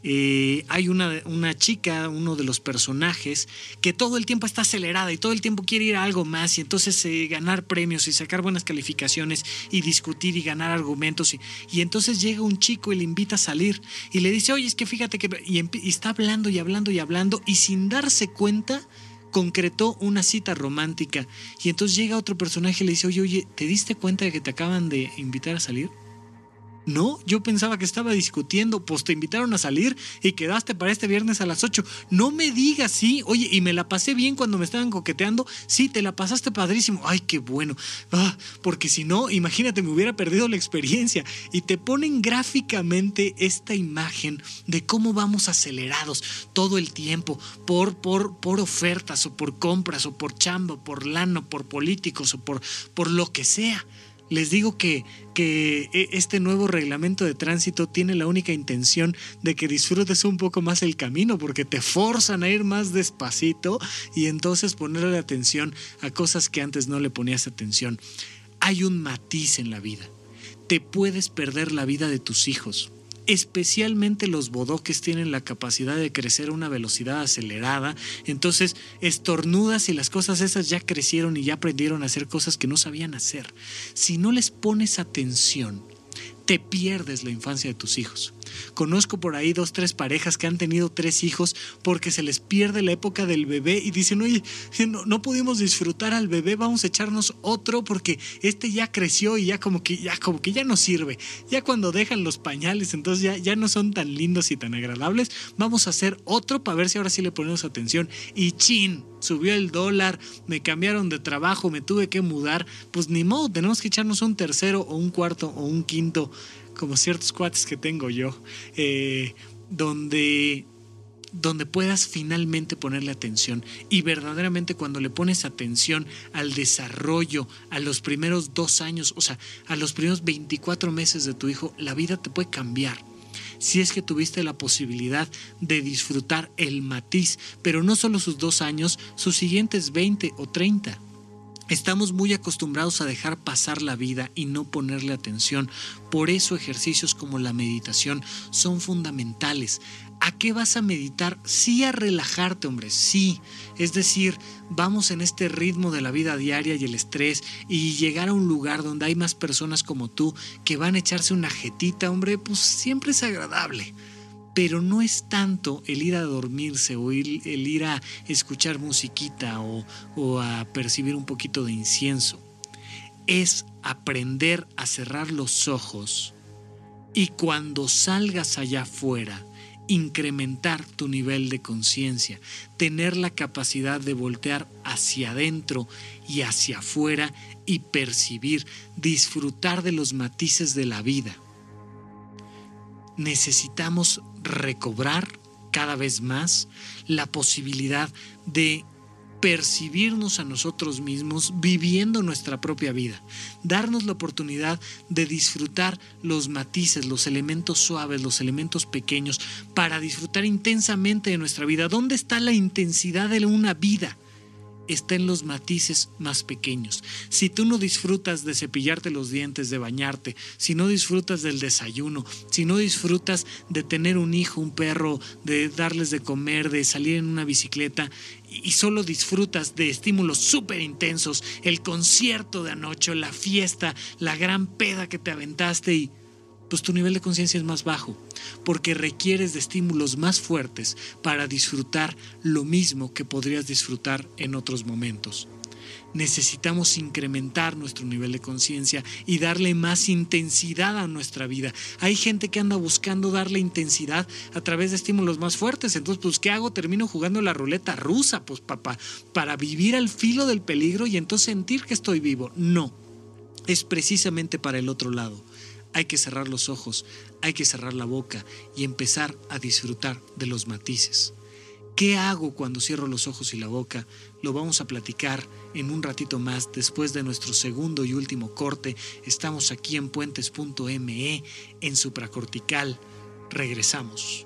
S2: Eh, hay una, una, chica, uno de los personajes, que todo el tiempo está acelerada y todo el tiempo quiere ir a algo más y entonces eh, ganar premios y sacar buenas calificaciones y discutir y ganar argumentos. Y, y, entonces llega un chico y le invita a salir y le dice, oye, es que fíjate que... y está hablando y hablando y hablando y sin darse cuenta concretó una cita romántica y entonces llega otro personaje y le dice, oye, oye, ¿te diste cuenta de que te acaban de invitar a salir? No, yo pensaba que estaba discutiendo, pues te invitaron a salir y quedaste para este viernes a las 8. No me digas, sí, oye, y me la pasé bien cuando me estaban coqueteando. Sí, te la pasaste padrísimo. Ay, qué bueno. Ah, porque si no, imagínate, me hubiera perdido la experiencia. Y te ponen gráficamente esta imagen de cómo vamos acelerados todo el tiempo por, por, por ofertas o por compras o por chamba, por lano, por políticos o por, por lo que sea. Les digo que, que e, este nuevo reglamento de tránsito tiene la única intención de que disfrutes un poco más el camino, porque te forzan a ir más despacito y entonces ponerle atención a cosas que antes no le ponías atención hay un matiz en la vida. Te puedes perder la vida de tus hijos. Especialmente los bodoques tienen la capacidad de crecer a una velocidad acelerada. Entonces estornudas y las cosas esas ya crecieron y ya aprendieron a hacer cosas que no sabían hacer. Si no les pones atención, te pierdes la infancia de tus hijos. Conozco por ahí dos, tres parejas que han tenido tres hijos porque se les pierde la época del bebé y dicen, oye, no, no pudimos disfrutar al bebé, vamos a echarnos otro porque este ya creció y ya como que ya, como que ya no sirve. Ya cuando dejan los pañales, entonces ya, ya no son tan lindos y tan agradables, vamos a hacer otro para ver si ahora sí le ponemos atención. Y chin, subió el dólar, me cambiaron de trabajo, me tuve que mudar, pues ni modo, tenemos que echarnos un tercero o un cuarto o un quinto como ciertos cuates que tengo yo, eh, donde, donde puedas finalmente ponerle atención y verdaderamente cuando le pones atención al desarrollo, a los primeros dos años, o sea, a los primeros 24 meses de tu hijo, la vida te puede cambiar si es que tuviste la posibilidad de disfrutar el matiz, pero no solo sus dos años, sus siguientes 20 o 30. Estamos muy acostumbrados a dejar pasar la vida y no ponerle atención. Por eso ejercicios como la meditación son fundamentales. ¿A qué vas a meditar? Sí a relajarte, hombre, sí. Es decir, vamos en este ritmo de la vida diaria y el estrés y llegar a un lugar donde hay más personas como tú que van a echarse una jetita, hombre, pues siempre es agradable pero no es tanto el ir a dormirse o el, ir a escuchar musiquita o, o a percibir un poquito de incienso. Es aprender a cerrar los ojos y cuando salgas allá afuera, incrementar tu nivel de conciencia, tener la capacidad de voltear hacia adentro y hacia afuera y percibir, disfrutar de los matices de la vida necesitamos recobrar cada vez más la posibilidad de percibirnos a nosotros mismos viviendo nuestra propia vida, darnos la oportunidad de disfrutar los matices, los elementos suaves, los elementos pequeños, para disfrutar intensamente de nuestra vida. ¿Dónde está la intensidad de una vida? Está en los matices más pequeños. Si tú no disfrutas de cepillarte los dientes, de bañarte, si no disfrutas del desayuno, si no disfrutas de tener un hijo, un perro, de darles de comer, de salir en una bicicleta, y solo disfrutas de estímulos súper intensos, el concierto de anoche, la fiesta, la gran peda que te aventaste y pues tu nivel de conciencia es más bajo, porque requieres de estímulos más fuertes para disfrutar lo mismo que podrías disfrutar en otros momentos. Necesitamos incrementar nuestro nivel de conciencia y darle más intensidad a nuestra vida. Hay gente que anda buscando darle intensidad a través de estímulos más fuertes. Entonces, pues, ¿qué hago? Termino jugando la ruleta rusa, pues, papá, para vivir al filo del peligro y entonces sentir que estoy vivo. No, es precisamente para el otro lado hay que cerrar los ojos, hay que cerrar la boca y empezar a disfrutar de los matices. ¿Qué hago cuando cierro los ojos y la boca? Lo vamos a platicar en un ratito más después de nuestro segundo y último corte. Estamos aquí en puentes.me en supracortical. Regresamos.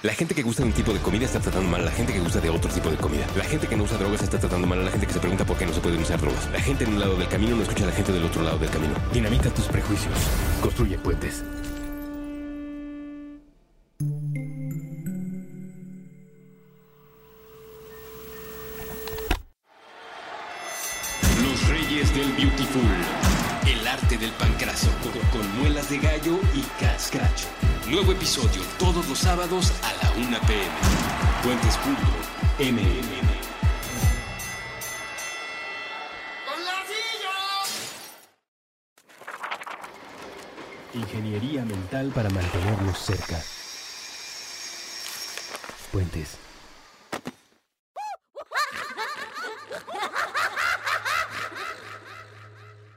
S1: La gente que gusta de un tipo de comida está tratando mal a la gente que gusta de otro tipo de comida. La gente que no usa drogas está tratando mal a la gente que se pregunta por qué no se pueden usar drogas. La gente en un lado del camino no escucha a la gente del otro lado del camino. Dinamita tus prejuicios. Construye puentes. Los reyes del beautiful. El arte del pancraso. Con muelas de gallo y cascacho. Nuevo episodio todos los sábados a la 1 pm. Puentes.mmm. Ingeniería mental para mantenerlos cerca. Puentes.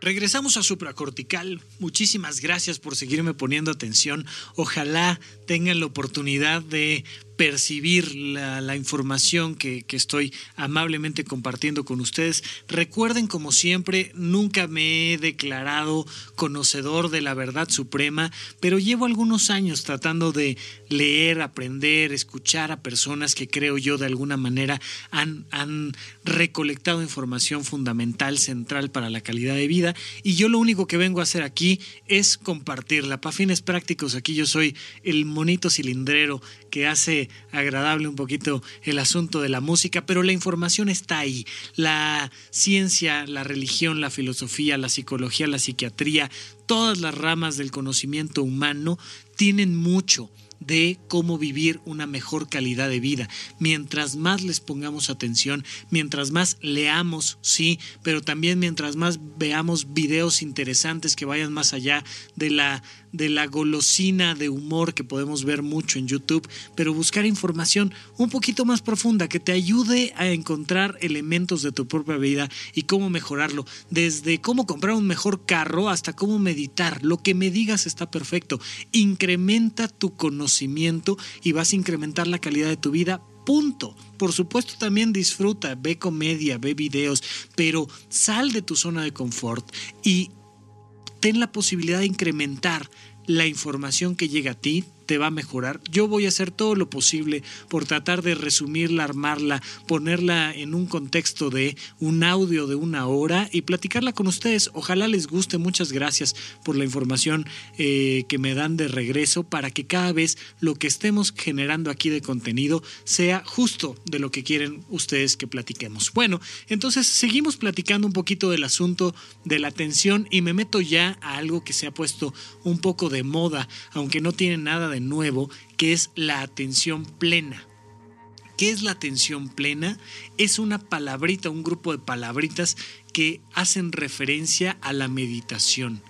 S2: Regresamos a supracortical. Muchísimas gracias por seguirme poniendo atención. Ojalá tengan la oportunidad de percibir la, información que, que, estoy amablemente compartiendo con ustedes. Recuerden, como siempre, nunca me he declarado conocedor de la verdad suprema, pero llevo algunos años tratando de leer, aprender, escuchar a personas que creo yo de alguna manera han, han recolectado información fundamental, central para la calidad de vida. Y yo lo único que vengo a hacer aquí es compartirla. Para fines prácticos, aquí yo soy el monito cilindrero que hace agradable un poquito el asunto de la música, pero la información está ahí. La ciencia, la religión, la filosofía, la psicología, la psiquiatría, todas las ramas del conocimiento humano tienen mucho de cómo vivir una mejor calidad de vida. Mientras más les pongamos atención, mientras más leamos, sí, pero también mientras más veamos videos interesantes que vayan más allá de la de la golosina de humor que podemos ver mucho en YouTube, pero buscar información un poquito más profunda que te ayude a encontrar elementos de tu propia vida y cómo mejorarlo, desde cómo comprar un mejor carro hasta cómo meditar. Lo que me digas está perfecto. Incrementa tu conocimiento y vas a incrementar la calidad de tu vida Punto. Por supuesto también disfruta, ve comedia, ve videos, pero sal de tu zona de confort y ten la posibilidad de incrementar la información que llega a ti, te va a mejorar. Yo voy a hacer todo lo posible por tratar de resumirla, armarla, ponerla en un contexto de un audio de una hora y platicarla con ustedes. Ojalá les guste. Muchas gracias por la información eh, que me dan de regreso para que cada vez lo que estemos generando aquí de contenido sea justo de lo que quieren ustedes que platiquemos. Bueno, entonces seguimos platicando un poquito del asunto de la atención y me meto ya a algo que se ha puesto un poco de moda, aunque no tiene nada de nuevo, que es la atención plena. ¿Qué es la atención plena? Es una palabrita, un grupo de palabritas que hacen referencia a la meditación.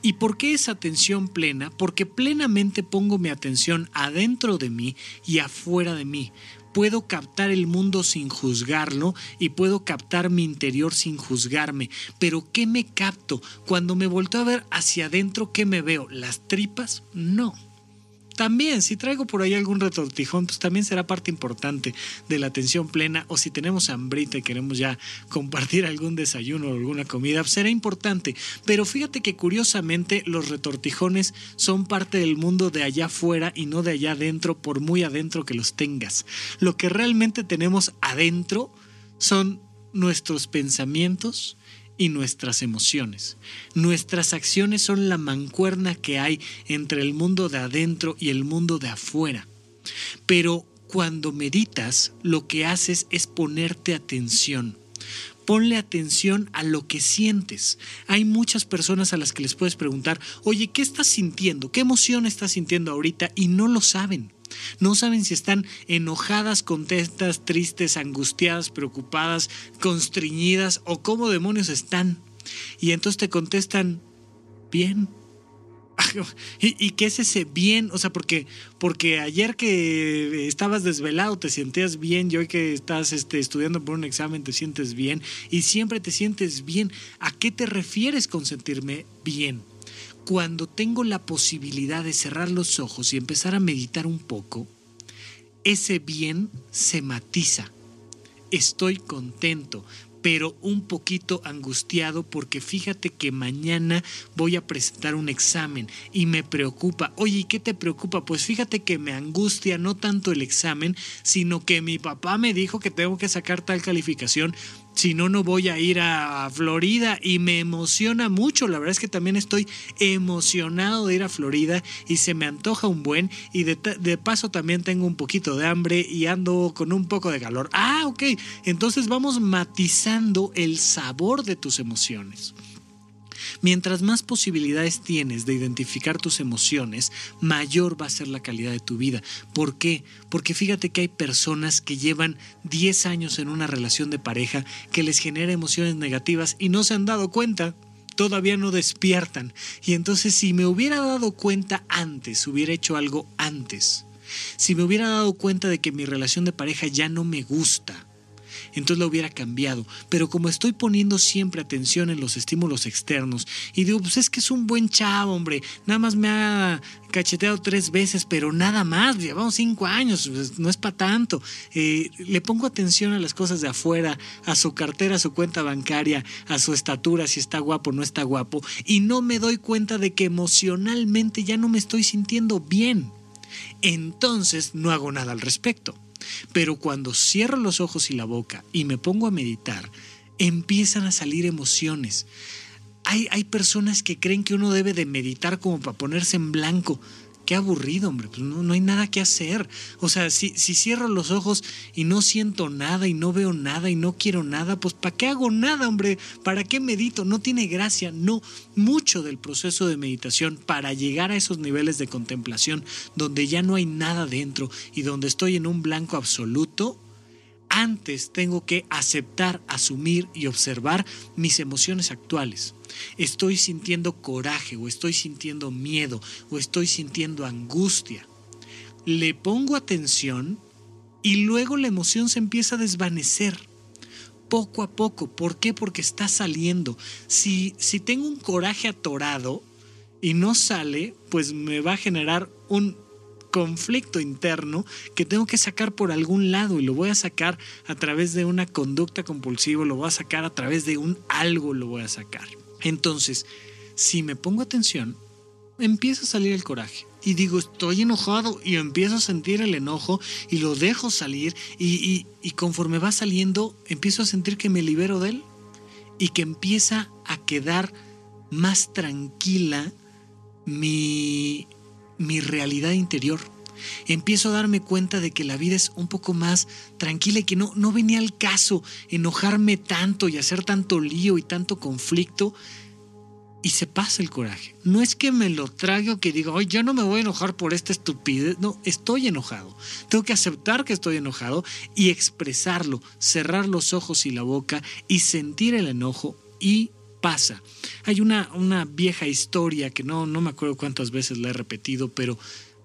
S2: ¿Y por qué es atención plena? Porque plenamente pongo mi atención adentro de mí y afuera de mí. Puedo captar el mundo sin juzgarlo y puedo captar mi interior sin juzgarme. Pero ¿qué me capto? Cuando me volto a ver hacia adentro, ¿qué me veo? ¿Las tripas? No también, si traigo por ahí algún retortijón, pues también será parte importante de la atención plena. O si tenemos hambrita y queremos ya compartir algún desayuno o alguna comida, pues será importante. Pero fíjate que curiosamente los retortijones son parte del mundo de allá afuera y no de allá adentro, por muy adentro que los tengas. Lo que realmente tenemos adentro son nuestros pensamientos, y nuestras emociones. Nuestras acciones son la mancuerna que hay entre el mundo de adentro y el mundo de afuera. Pero cuando meditas, lo que haces es ponerte atención. Ponle atención a lo que sientes. Hay muchas personas a las que les puedes preguntar, oye, ¿qué estás sintiendo? ¿Qué emoción estás sintiendo ahorita? Y no lo saben. No saben si están enojadas, contentas, tristes, angustiadas, preocupadas, constriñidas o cómo demonios están. Y entonces te contestan, bien. ¿Y, qué es ese bien? O sea, porque, porque ayer que estabas desvelado te sentías bien y hoy que estás este, estudiando por un examen te sientes bien y siempre te sientes bien. ¿A qué te refieres con sentirme bien? Cuando tengo la posibilidad de cerrar los ojos y empezar a meditar un poco, ese bien se matiza. Estoy contento, pero un poquito angustiado porque fíjate que mañana voy a presentar un examen y me preocupa. Oye, ¿y qué te preocupa? Pues fíjate que me angustia no tanto el examen, sino que mi papá me dijo que tengo que sacar tal calificación si no, no voy a ir a Florida y me emociona mucho. La verdad es que también estoy emocionado de ir a Florida y se me antoja un buen y de, de, paso también tengo un poquito de hambre y ando con un poco de calor. Ah, ok. Entonces vamos matizando el sabor de tus emociones. Mientras más posibilidades tienes de identificar tus emociones, mayor va a ser la calidad de tu vida. ¿Por qué? Porque fíjate que hay personas que llevan 10 años en una relación de pareja que les genera emociones negativas y no se han dado cuenta todavía no despiertan. Y entonces si me hubiera dado cuenta antes, hubiera hecho algo antes, si me hubiera dado cuenta de que mi relación de pareja ya no me gusta, entonces la hubiera cambiado. Pero como estoy poniendo siempre atención en los estímulos externos y digo, pues es que es un buen chavo, hombre, nada más me ha cacheteado tres veces, pero nada más, llevamos cinco años, pues, no es para tanto. Eh, le pongo atención a las cosas de afuera, a su cartera, a su cuenta bancaria, a su estatura, si está guapo o no está guapo, y no me doy cuenta de que emocionalmente ya no me estoy sintiendo bien. Entonces no hago nada al respecto. Pero cuando cierro los ojos y la boca y me pongo a meditar, empiezan a salir emociones. Hay, hay personas que creen que uno debe de meditar como para ponerse en blanco qué aburrido, hombre, pues no, hay nada que hacer. O sea, si, si cierro los ojos y no siento nada y no veo nada y no quiero nada, pues ¿para qué hago nada, hombre? ¿Para qué medito? No tiene gracia. No, mucho del proceso de meditación para llegar a esos niveles de contemplación donde ya no hay nada dentro y donde estoy en un blanco absoluto, antes tengo que aceptar, asumir y observar mis emociones actuales estoy sintiendo coraje o estoy sintiendo miedo o estoy sintiendo angustia. Le pongo atención y luego la emoción se empieza a desvanecer poco a poco. ¿Por qué? Porque está saliendo. Si, si tengo un coraje atorado y no sale, pues me va a generar un conflicto interno que tengo que sacar por algún lado y lo voy a sacar a través de una conducta compulsiva, lo voy a sacar a través de un algo, lo voy a sacar. Entonces, si me pongo atención, empieza a salir el coraje. Y digo, estoy enojado y empiezo a sentir el enojo y lo dejo salir y, conforme va saliendo, empiezo a sentir que me libero de él y que empieza a quedar más tranquila mi, mi realidad interior. Empiezo a darme cuenta de que la vida es un poco más tranquila y que no, no venía al caso enojarme tanto y hacer tanto lío y tanto conflicto. Y se pasa el coraje. No es que me lo trague o que diga, hoy yo no me voy a enojar por esta estupidez. No, estoy enojado. Tengo que aceptar que estoy enojado y expresarlo, cerrar los ojos y la boca y sentir el enojo y pasa. Hay una, una vieja historia que no, no me acuerdo cuántas veces la he repetido, pero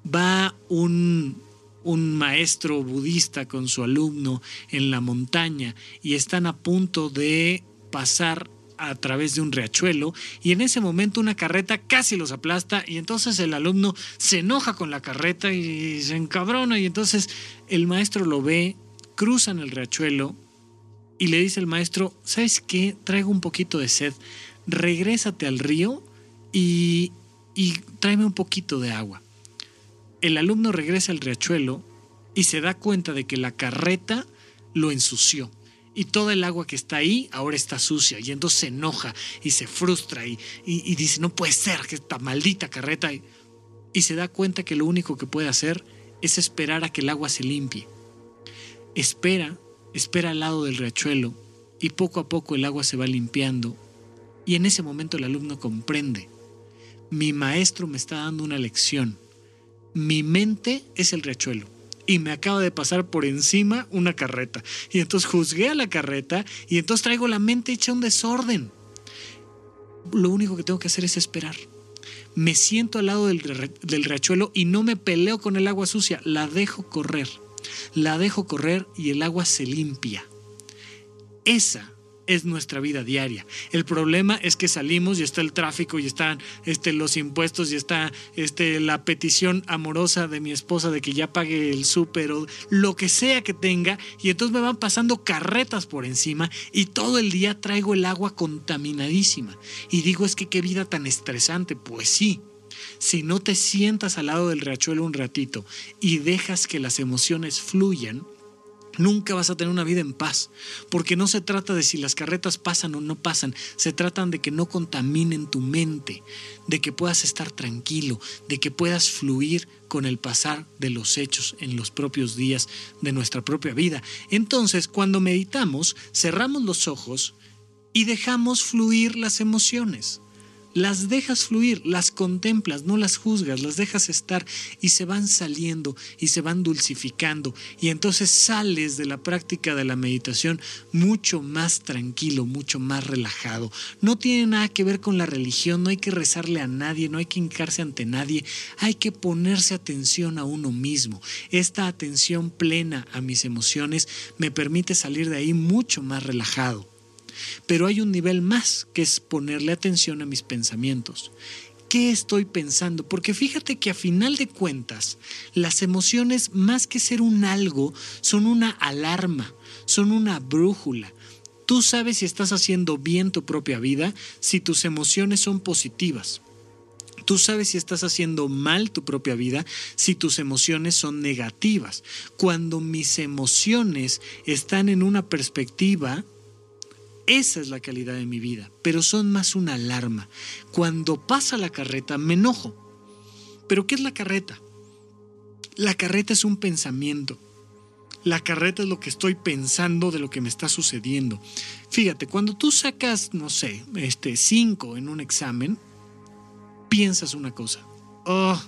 S2: va un, un maestro budista con su alumno en la montaña y están a punto de pasar a través de un riachuelo y en ese momento una carreta casi los aplasta y entonces el alumno se enoja con la carreta y se encabrona y entonces el maestro lo ve, cruzan el riachuelo y le dice el maestro, ¿sabes qué? Traigo un poquito de sed, regrésate al río y, y tráeme un poquito de agua el alumno regresa al riachuelo y se da cuenta de que la carreta lo ensució. Y toda el agua que está ahí ahora está sucia. Y entonces se enoja y se frustra y, dice, no puede ser que esta maldita carreta... y se da cuenta que lo único que puede hacer es esperar a que el agua se limpie. Espera, espera al lado del riachuelo y poco a poco el agua se va limpiando. Y en ese momento el alumno comprende. Mi maestro me está dando una lección mi mente es el riachuelo y me acaba de pasar por encima una carreta. Y entonces juzgué a la carreta y entonces traigo la mente hecha un desorden. Lo único que tengo que hacer es esperar. Me siento al lado del, del riachuelo y no me peleo con el agua sucia, la dejo correr. La dejo correr y el agua se limpia. Esa es nuestra vida diaria. El problema es que salimos y está el tráfico y están este, los impuestos y está este, la petición amorosa de mi esposa de que ya pague el súper o lo que sea que tenga y entonces me van pasando carretas por encima y todo el día traigo el agua contaminadísima. Y digo, es que qué vida tan estresante. Pues sí. Si no te sientas al lado del riachuelo un ratito y dejas que las emociones fluyan, Nunca vas a tener una vida en paz, porque no se trata de si las carretas pasan o no pasan, se tratan de que no contaminen tu mente, de que puedas estar tranquilo, de que puedas fluir con el pasar de los hechos en los propios días de nuestra propia vida. Entonces, cuando meditamos, cerramos los ojos y dejamos fluir las emociones. Las dejas fluir, las contemplas, no las juzgas, las dejas estar y se van saliendo y se van dulcificando y entonces sales de la práctica de la meditación mucho más tranquilo, mucho más relajado. No tiene nada que ver con la religión, no hay que rezarle a nadie, no hay que hincarse ante nadie, hay que ponerse atención a uno mismo. Esta atención plena a mis emociones me permite salir de ahí mucho más relajado. Pero hay un nivel más, que es ponerle atención a mis pensamientos. ¿Qué estoy pensando? Porque fíjate que a final de cuentas, las emociones, más que ser un algo, son una alarma, son una brújula. Tú sabes si estás haciendo bien tu propia vida si tus emociones son positivas. Tú sabes si estás haciendo mal tu propia vida si tus emociones son negativas. Cuando mis emociones están en una perspectiva esa es la calidad de mi vida, pero son más una alarma. Cuando pasa la carreta me enojo. ¿Pero qué es la carreta? La carreta es un pensamiento. La carreta es lo que estoy pensando de lo que me está sucediendo. Fíjate, cuando tú sacas, no sé, este 5 en un examen, piensas una cosa. Oh,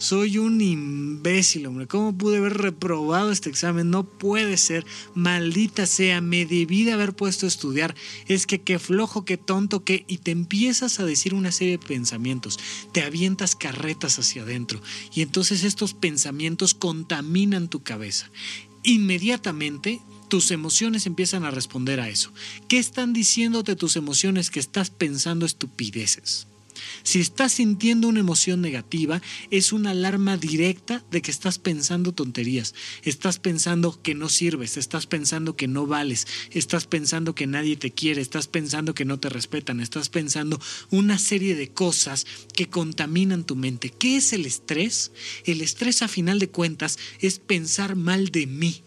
S2: soy un imbécil, hombre. ¿Cómo pude haber reprobado este examen? No puede ser. Maldita sea, me debí de haber puesto a estudiar. Es que qué flojo, qué tonto, qué... Y te empiezas a decir una serie de pensamientos. Te avientas carretas hacia adentro. Y entonces estos pensamientos contaminan tu cabeza. Inmediatamente tus emociones empiezan a responder a eso. ¿Qué están diciéndote tus emociones que estás pensando estupideces? Si estás sintiendo una emoción negativa, es una alarma directa de que estás pensando tonterías, estás pensando que no sirves, estás pensando que no vales, estás pensando que nadie te quiere, estás pensando que no te respetan, estás pensando una serie de cosas que contaminan tu mente. ¿Qué es el estrés? El estrés a final de cuentas es pensar mal de mí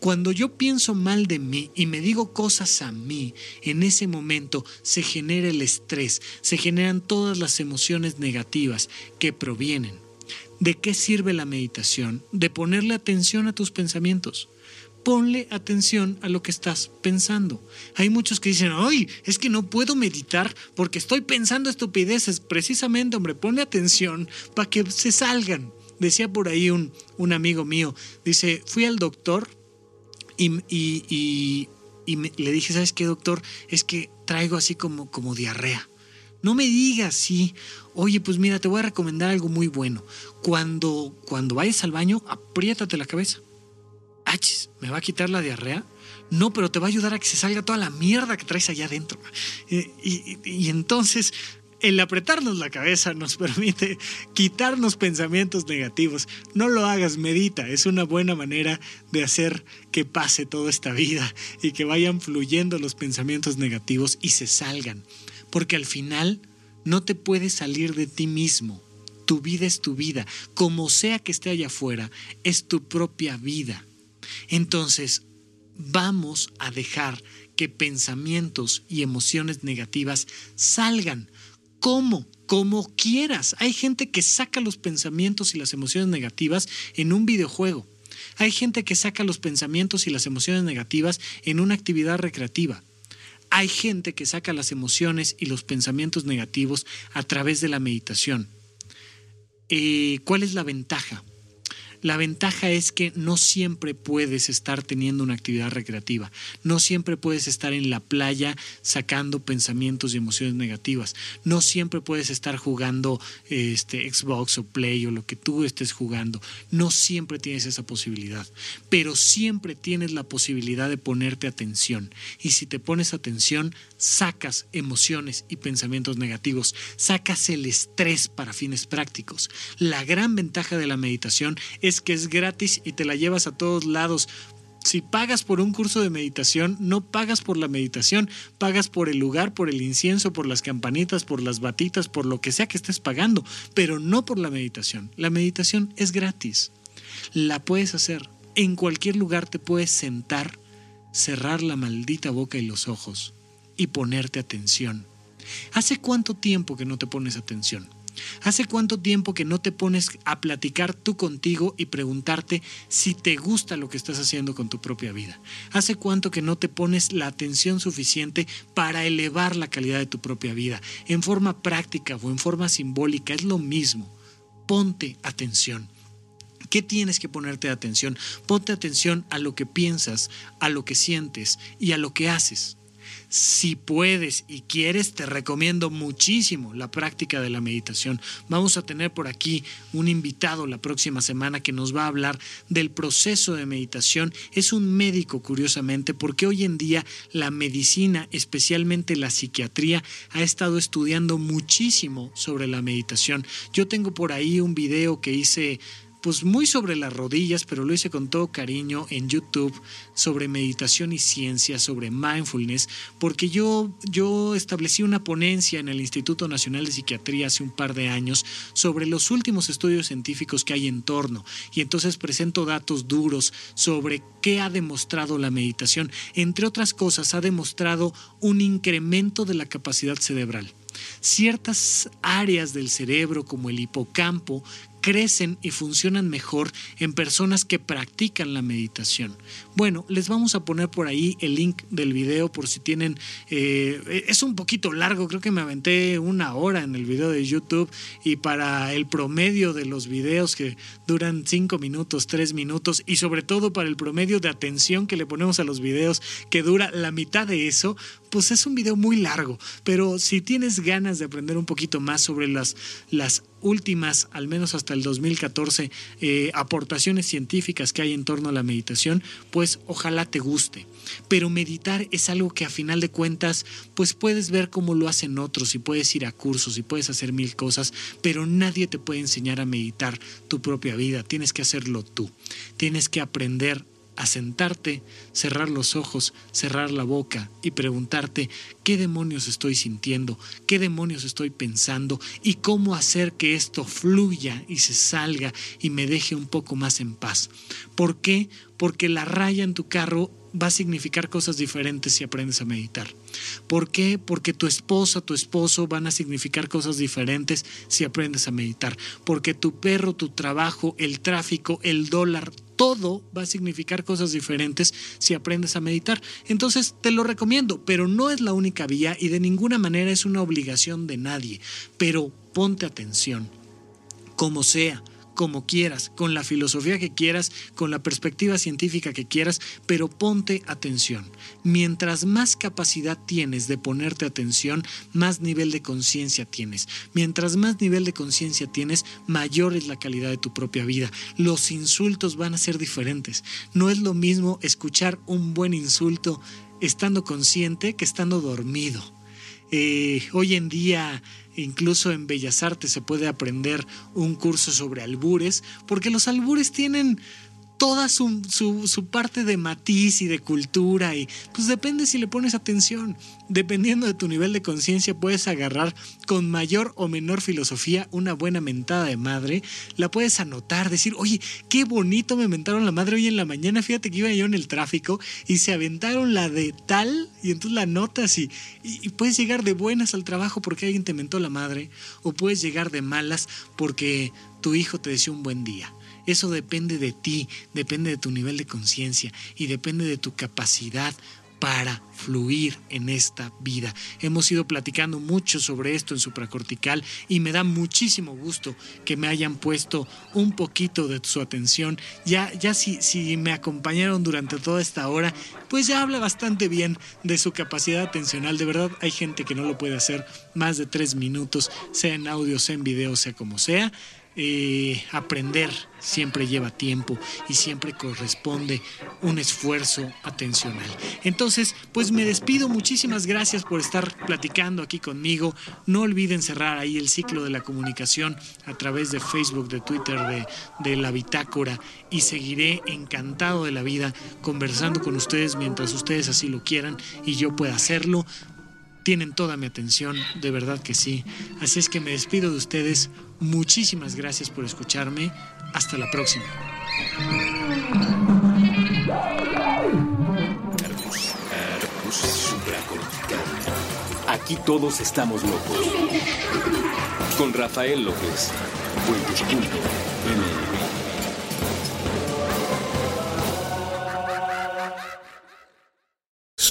S2: cuando yo pienso mal de mí y me digo cosas a mí, en ese momento se genera el estrés, se generan todas las emociones negativas que provienen. ¿De qué sirve la meditación? De ponerle atención a tus pensamientos. Ponle atención a lo que estás pensando. Hay muchos que dicen, ay, es que no puedo meditar porque estoy pensando estupideces. Precisamente, hombre, ponle atención para que se salgan. Decía por ahí un, un amigo mío, dice, fui al doctor y, le dije, ¿sabes qué, doctor? Es que traigo así como, como diarrea. No me digas, sí. Oye, pues mira, te voy a recomendar algo muy bueno. Cuando, cuando vayas al baño, apriétate la cabeza. Achis, ¿me va a quitar la diarrea? No, pero te va a ayudar a que se salga toda la mierda que traes allá adentro. Eh, y entonces el apretarnos la cabeza nos permite quitarnos pensamientos negativos. No lo hagas, medita. Es una buena manera de hacer que pase toda esta vida y que vayan fluyendo los pensamientos negativos y se salgan. Porque al final no te puedes salir de ti mismo. Tu vida es tu vida. Como sea que esté allá afuera, es tu propia vida. Entonces, vamos a dejar que pensamientos y emociones negativas salgan cómo, como quieras. Hay gente que saca los pensamientos y las emociones negativas en un videojuego. Hay gente que saca los pensamientos y las emociones negativas en una actividad recreativa. Hay gente que saca las emociones y los pensamientos negativos a través de la meditación. Eh, ¿Cuál es la ventaja? La ventaja es que no siempre puedes estar teniendo una actividad recreativa, no siempre puedes estar en la playa sacando pensamientos y emociones negativas, no siempre puedes estar jugando este Xbox o Play o lo que tú estés jugando, no siempre tienes esa posibilidad, pero siempre tienes la posibilidad de ponerte atención. Y si te pones atención sacas emociones y pensamientos negativos, sacas el estrés para fines prácticos. La gran ventaja de la meditación es que es gratis y te la llevas a todos lados. Si pagas por un curso de meditación, no pagas por la meditación, pagas por el lugar, por el incienso, por las campanitas, por las batitas, por lo que sea que estés pagando, pero no por la meditación. La meditación es gratis. La puedes hacer. En cualquier lugar te puedes sentar, cerrar la maldita boca y los ojos y ponerte atención. ¿Hace cuánto tiempo que no te pones atención? ¿Hace cuánto tiempo que no te pones a platicar tú contigo y preguntarte si te gusta lo que estás haciendo con tu propia vida? ¿Hace cuánto que no te pones la atención suficiente para elevar la calidad de tu propia vida? En forma práctica o en forma simbólica es lo mismo. Ponte atención. ¿Qué tienes que ponerte atención? Ponte atención a lo que piensas, a lo que sientes y a lo que haces. Si puedes y quieres, te recomiendo muchísimo la práctica de la meditación. Vamos a tener por aquí un invitado la próxima semana que nos va a hablar del proceso de meditación. Es un médico, curiosamente, porque hoy en día la medicina, especialmente la psiquiatría, ha estado estudiando muchísimo sobre la meditación. Yo tengo por ahí un video que hice pues muy sobre las rodillas, pero lo hice con todo cariño en YouTube sobre meditación y ciencia, sobre mindfulness, porque yo, yo establecí una ponencia en el Instituto Nacional de Psiquiatría hace un par de años sobre los últimos estudios científicos que hay en torno, y entonces presento datos duros sobre qué ha demostrado la meditación. Entre otras cosas, ha demostrado un incremento de la capacidad cerebral ciertas áreas del cerebro como el hipocampo crecen y funcionan mejor en personas que practican la meditación. Bueno, les vamos a poner por ahí el link del video por si tienen... Eh, es un poquito largo, creo que me aventé una hora en el video de YouTube y para el promedio de los videos que duran cinco minutos, tres minutos y sobre todo para el promedio de atención que le ponemos a los videos que dura la mitad de eso, pues es un video muy largo. Pero si tienes ganas de aprender un poquito más sobre las, las últimas, al menos hasta el 2014, eh, aportaciones científicas que hay en torno a la meditación, pues ojalá te guste. Pero meditar es algo que a final de cuentas, pues puedes ver cómo lo hacen otros y puedes ir a cursos y puedes hacer mil cosas, pero nadie te puede enseñar a meditar tu propia vida. Tienes que hacerlo tú. Tienes que aprender a sentarte, cerrar los ojos, cerrar la boca y preguntarte qué demonios estoy sintiendo, qué demonios estoy pensando y cómo hacer que esto fluya y se salga y me deje un poco más en paz. ¿Por qué? Porque la raya en tu carro va a significar cosas diferentes si aprendes a meditar. ¿Por qué? Porque tu esposa, tu esposo van a significar cosas diferentes si aprendes a meditar. Porque tu perro, tu trabajo, el tráfico, el dólar, todo va a significar cosas diferentes si aprendes a meditar. Entonces te lo recomiendo, pero no es la única vía y de ninguna manera es una obligación de nadie. Pero ponte atención, como sea como quieras, con la filosofía que quieras, con la perspectiva científica que quieras, pero ponte atención. Mientras más capacidad tienes de ponerte atención, más nivel de conciencia tienes. Mientras más nivel de conciencia tienes, mayor es la calidad de tu propia vida. Los insultos van a ser diferentes. No es lo mismo escuchar un buen insulto estando consciente que estando dormido. Eh, hoy en día Incluso en Bellas Artes se puede aprender un curso sobre albures, porque los albures tienen toda su, su, parte de matiz y de cultura y pues depende si le pones atención. Dependiendo de tu nivel de conciencia puedes agarrar con mayor o menor filosofía una buena mentada de madre, la puedes anotar, decir, oye, qué bonito me mentaron la madre hoy en la mañana, fíjate que iba yo en el tráfico y se aventaron la de tal y entonces la notas y, y, y puedes llegar de buenas al trabajo porque alguien te mentó la madre o puedes llegar de malas porque tu hijo te deseó un buen día. Eso depende de ti, depende de tu nivel de conciencia y depende de tu capacidad para fluir en esta vida. Hemos ido platicando mucho sobre esto en supracortical y me da muchísimo gusto que me hayan puesto un poquito de su atención. Ya, ya si, si me acompañaron durante toda esta hora, pues ya habla bastante bien de su capacidad atencional. De verdad, hay gente que no lo puede hacer más de tres minutos, sea en audio, sea en video, sea como sea. Eh, aprender siempre lleva tiempo y siempre corresponde un esfuerzo atencional. Entonces, pues me despido. Muchísimas gracias por estar platicando aquí conmigo. No olviden cerrar ahí el ciclo de la comunicación a través de Facebook, de Twitter, de, de la bitácora y seguiré encantado de la vida conversando con ustedes mientras ustedes así lo quieran y yo pueda hacerlo tienen toda mi atención, de verdad que sí. Así es que me despido de ustedes. Muchísimas gracias por escucharme. Hasta la próxima.
S1: Aquí todos estamos locos. con Rafael López.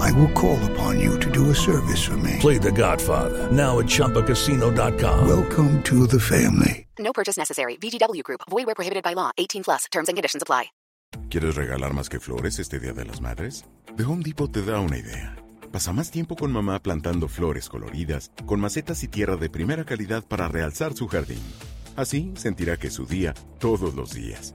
S3: I will call upon you to do a service for me.
S4: Play The Godfather now at ChumbaCasino.com.
S3: Welcome to the family.
S5: No purchase necessary. VGW Group. Void where prohibited by law. 18 plus. Terms and conditions apply.
S6: ¿Quieres regalar más que flores este Día de las Madres? The Home Depot te da una idea. Pasa más tiempo con mamá plantando flores coloridas, con macetas y tierra de primera calidad para realzar su jardín. Así sentirá que es su día todos los días.